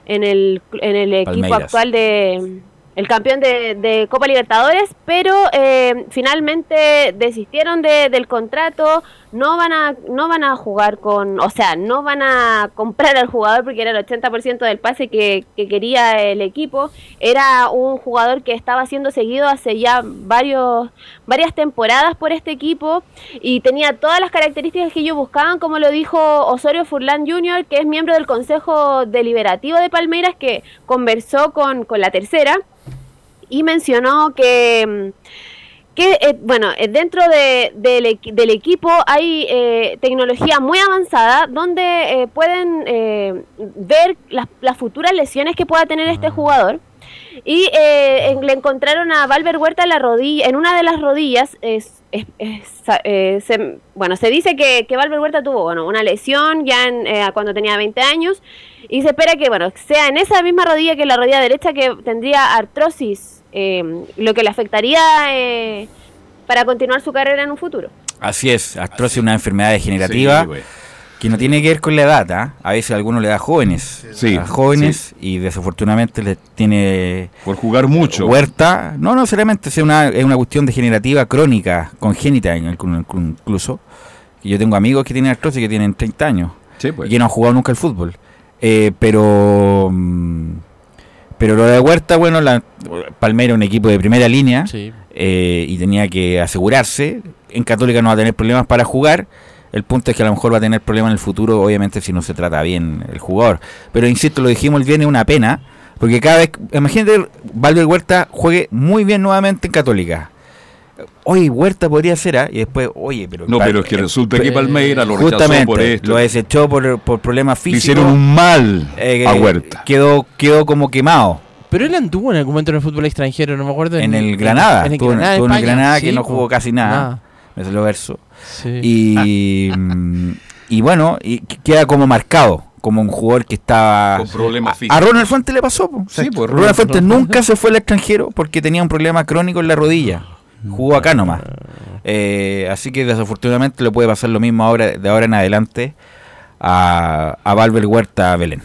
en el, en el equipo Palmeiras. actual de el campeón de, de Copa Libertadores, pero eh, finalmente desistieron de- del contrato, no van a no van a jugar con, o sea, no van a [LAUGHS] comprar al jugador porque era el 80% del pase que, que quería el equipo, era un jugador que estaba siendo seguido hace ya varios varias temporadas por este equipo y tenía todas las características que ellos buscaban, como lo dijo Osorio Furlan Jr., que es miembro del Consejo Deliberativo de Palmeiras, que conversó con, con la tercera y mencionó que, que eh, bueno, eh, dentro de- del, equi- del equipo hay eh, tecnología muy avanzada donde eh, pueden eh, ver las, las futuras lesiones que pueda tener este jugador. Y eh, le encontraron a Valver Huerta en la rodilla, en una de las rodillas. Es, es- es- se- bueno, se dice que, que Valver Huerta tuvo bueno, una lesión ya en, eh, cuando tenía 20 años. Y se espera que bueno sea en esa misma rodilla que la rodilla derecha que tendría artrosis, eh, lo que le afectaría eh, para continuar su carrera en un futuro. así es artrosis es una enfermedad degenerativa Sí, que no tiene que ver con la edad ¿ah? a veces a algunos le da jóvenes Sí, a jóvenes y desafortunadamente le tiene Por jugar mucho. Huerta, no, no necesariamente, es una, es una cuestión degenerativa crónica, congénita en algún- incluso. Yo tengo amigos que tienen artrosis que tienen 30 años Sí, pues. y que no han jugado nunca al fútbol. Eh, pero mm, pero lo de Huerta, bueno, la, Palmeiras un equipo de primera línea Sí. eh, y tenía que asegurarse. En Católica no va a tener problemas para jugar. El punto es que a lo mejor va a tener problemas en el futuro, obviamente, si no se trata bien el jugador. Pero insisto, lo dijimos el viernes, una pena. Porque cada vez, imagínate, Valver Huerta juegue muy bien nuevamente en Católica. Oye, Huerta podría ser, ¿ah? Y después, oye, pero. No, pero es que resulta que Palmeiras lo rechazó Justamente, por esto. lo desechó por, por problemas Le físicos. hicieron un mal Eh, a Huerta. Quedó, quedó como quemado. Pero él anduvo en algún momento en el fútbol extranjero, no me acuerdo. En el Granada. En el Estuvo en- Granada, estuvo en el. Granada que Sí, no jugó casi nada. Nada. Me salió verso. Sí. Y, mm, y bueno, y qu- queda como marcado, como un jugador que estaba... Con problemas a, físicos. a Ronald Fuentes le pasó. po. Sea, Sí, pues, Ronald Ronald Fuentes Fuentes. nunca se fue al extranjero porque tenía un problema crónico en la rodilla. Jugó acá nomás. Eh, así que desafortunadamente le puede pasar lo mismo ahora de ahora en adelante a, a Valver Huerta Belén.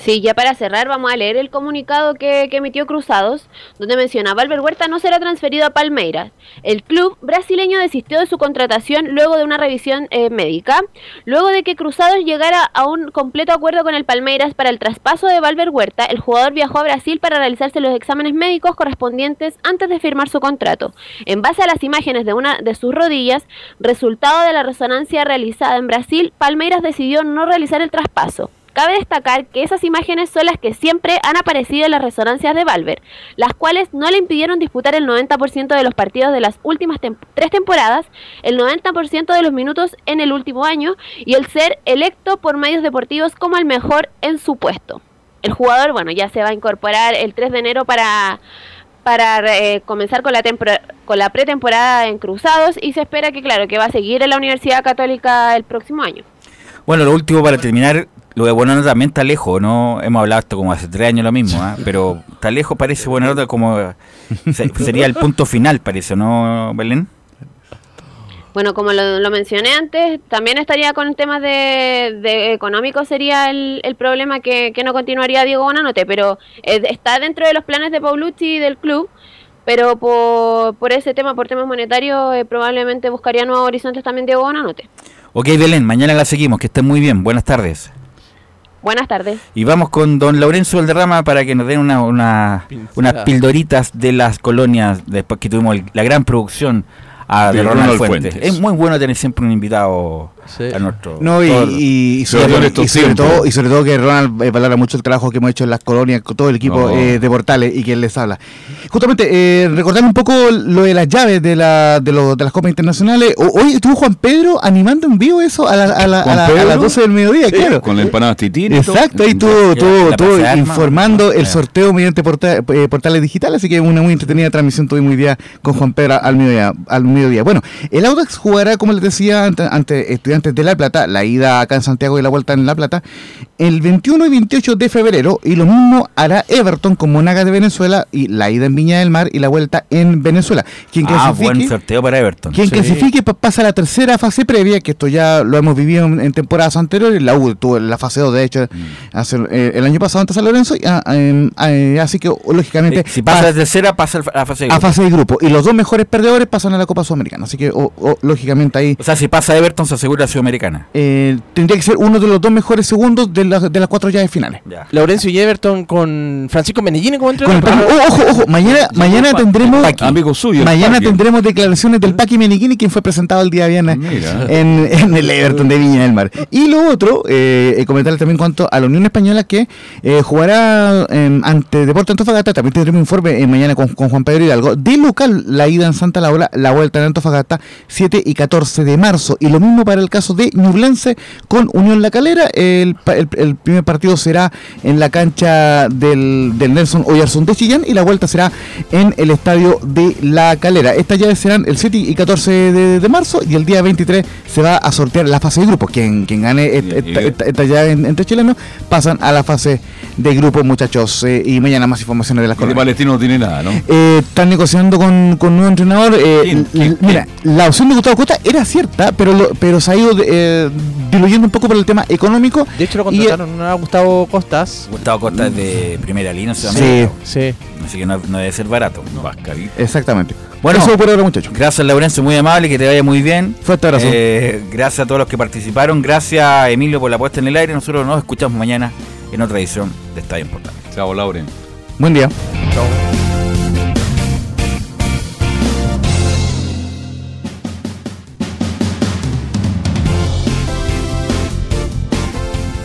Sí, ya para cerrar vamos a leer el comunicado que, que emitió Cruzados, donde menciona Valver Huerta no será transferido a Palmeiras. El club brasileño desistió de su contratación luego de una revisión eh, médica, luego de que Cruzados llegara a un completo acuerdo con el Palmeiras para el traspaso de Valver Huerta, el jugador viajó a Brasil para realizarse los exámenes médicos correspondientes antes de firmar su contrato. En base a las imágenes de una de sus rodillas, resultado de la resonancia realizada en Brasil, Palmeiras decidió no realizar el traspaso. Cabe destacar que esas imágenes son las que siempre han aparecido en las resonancias de Valver, las cuales no le impidieron disputar el 90% de los partidos de las últimas tem tres temporadas, el 90% de los minutos en el último año y el ser electo por medios deportivos como el mejor en su puesto. El jugador, bueno, ya se va a incorporar el 3 de enero para para eh, comenzar con la, con la pretemporada en Cruzados y se espera que, claro, que va a seguir en la Universidad Católica el próximo año. Bueno, lo último para terminar, lo de Buenanote también está lejos, ¿no? Hemos hablado esto como hace tres años lo mismo, ¿ah? pero está lejos, parece Buenanote como se- sería el punto final, parece, ¿no, Belén? Bueno, como lo, lo mencioné antes, también estaría con temas de, de económicos sería el, el problema que, que no continuaría Diego Bonanote, pero eh, está dentro de los planes de Paulucci y del club, pero por, por ese tema, por temas monetarios, eh, probablemente buscaría nuevos horizontes también Diego Bonanote. Ok, Belén, mañana la seguimos, que estén muy bien, buenas tardes. Buenas tardes. Y vamos con don Laurencio Valderrama para que nos den una, una- unas pildoritas de las colonias después que tuvimos el- la gran producción ah, de, De Ronald, Ronald Fuentes. Fuentes. Es muy bueno tener siempre un invitado a nuestro... No, y, y- y sobre y sobre todo, y sobre todo que Ronald eh, valora mucho el trabajo que hemos hecho en las colonias, con todo el equipo No. eh, de Portales y que él les habla. Justamente, eh, recordando un poco lo de las llaves de, la, de, lo- de las Copas Internacionales, o- hoy estuvo Juan Pedro animando en vivo eso a, la- a la- a a las 12 del mediodía, sí, claro. Con la empanada todo. Exacto, ahí estuvo, estuvo- informando el Ah. sorteo mediante porta- eh, portales digitales, así que una muy entretenida transmisión tuvimos hoy día con Juan Pedro al mediodía. Al mediodía. Bueno, el Audax jugará, como les decía, ante, ante Estudiantes de La Plata, la ida acá en Santiago y la vuelta en La Plata, el 21 y 28 de febrero, y lo mismo hará Everton con Monagas de Venezuela, y la ida en Viña del Mar y la vuelta en Venezuela. Quien Ah, clasifique- buen sorteo para Everton. quien Sí. clasifique pa- pasa a la tercera fase previa, que esto ya lo hemos vivido en, en temporadas anteriores. La U tuvo la fase 2, de hecho, Mm. hace, eh, el año pasado ante San Lorenzo. y, ah, em, eh, así que, lógicamente, si pasa la tercera, pasa a la fase de a grupo. fase de grupo. Y los dos mejores perdedores pasan a la Copa Sudamericana. Así que, o- o, lógicamente, ahí O sea, si pasa Everton, se asegura la Sudamericana. eh, tendría que ser uno de los dos mejores segundos de, las- de las cuatro llaves finales. Laurencio y Everton con Francisco Menellini como Con el entrenador. Paqui- oh, ojo, ojo, mañana, mañana tendremos Amigo suyo. el mañana Paqui. tendremos declaraciones del Paqui Menichini, quien fue presentado el día viernes en, en el Everton de Viña del Mar. Y lo otro, eh, eh, comentarles también cuanto a la Unión Española que eh, jugará eh, ante Deporte Antofagasta, también tendremos un informe eh, mañana con, con Juan Pedro Hidalgo, de local la ida en Santa Laura, la vuelta en Antofagasta, 7 y 14 de marzo. Y lo mismo para el caso de Ñublense con Unión La Calera, el, el- el primer partido será en la cancha del, del Nelson Oyarzún de Chillán y la vuelta será en el estadio de La Calera. Estas llaves serán el 7 y 14 de, de marzo y el día 23 se va a sortear la fase de grupo. Quien, quien gane et- esta, esta llave en- entre chilenos pasan a la fase de grupo, muchachos. Eh, y mañana más informaciones de las cosas. Palestino no tiene nada, ¿no? Eh, están negociando con, con un nuevo entrenador. eh, mira, la opción de Gustavo Costa era cierta, pero lo- pero se ha ido eh, diluyendo un poco por el tema económico. De hecho, lo Y, eh, contrataron a Gustavo Costas. Gustavo Costa es de primera línea Sí. Sí. Así que no, no debe ser barato. Exactamente. Bueno, Eso por ahora, muchachos. Gracias, Laurencio, muy amable, que te vaya muy bien. Fuerte abrazo. Eh, gracias a todos los que participaron. Gracias, Emilio, por la puesta en el aire. Nosotros nos escuchamos mañana en otra edición de Estadio en Portales. Chao, Lauren. Buen día.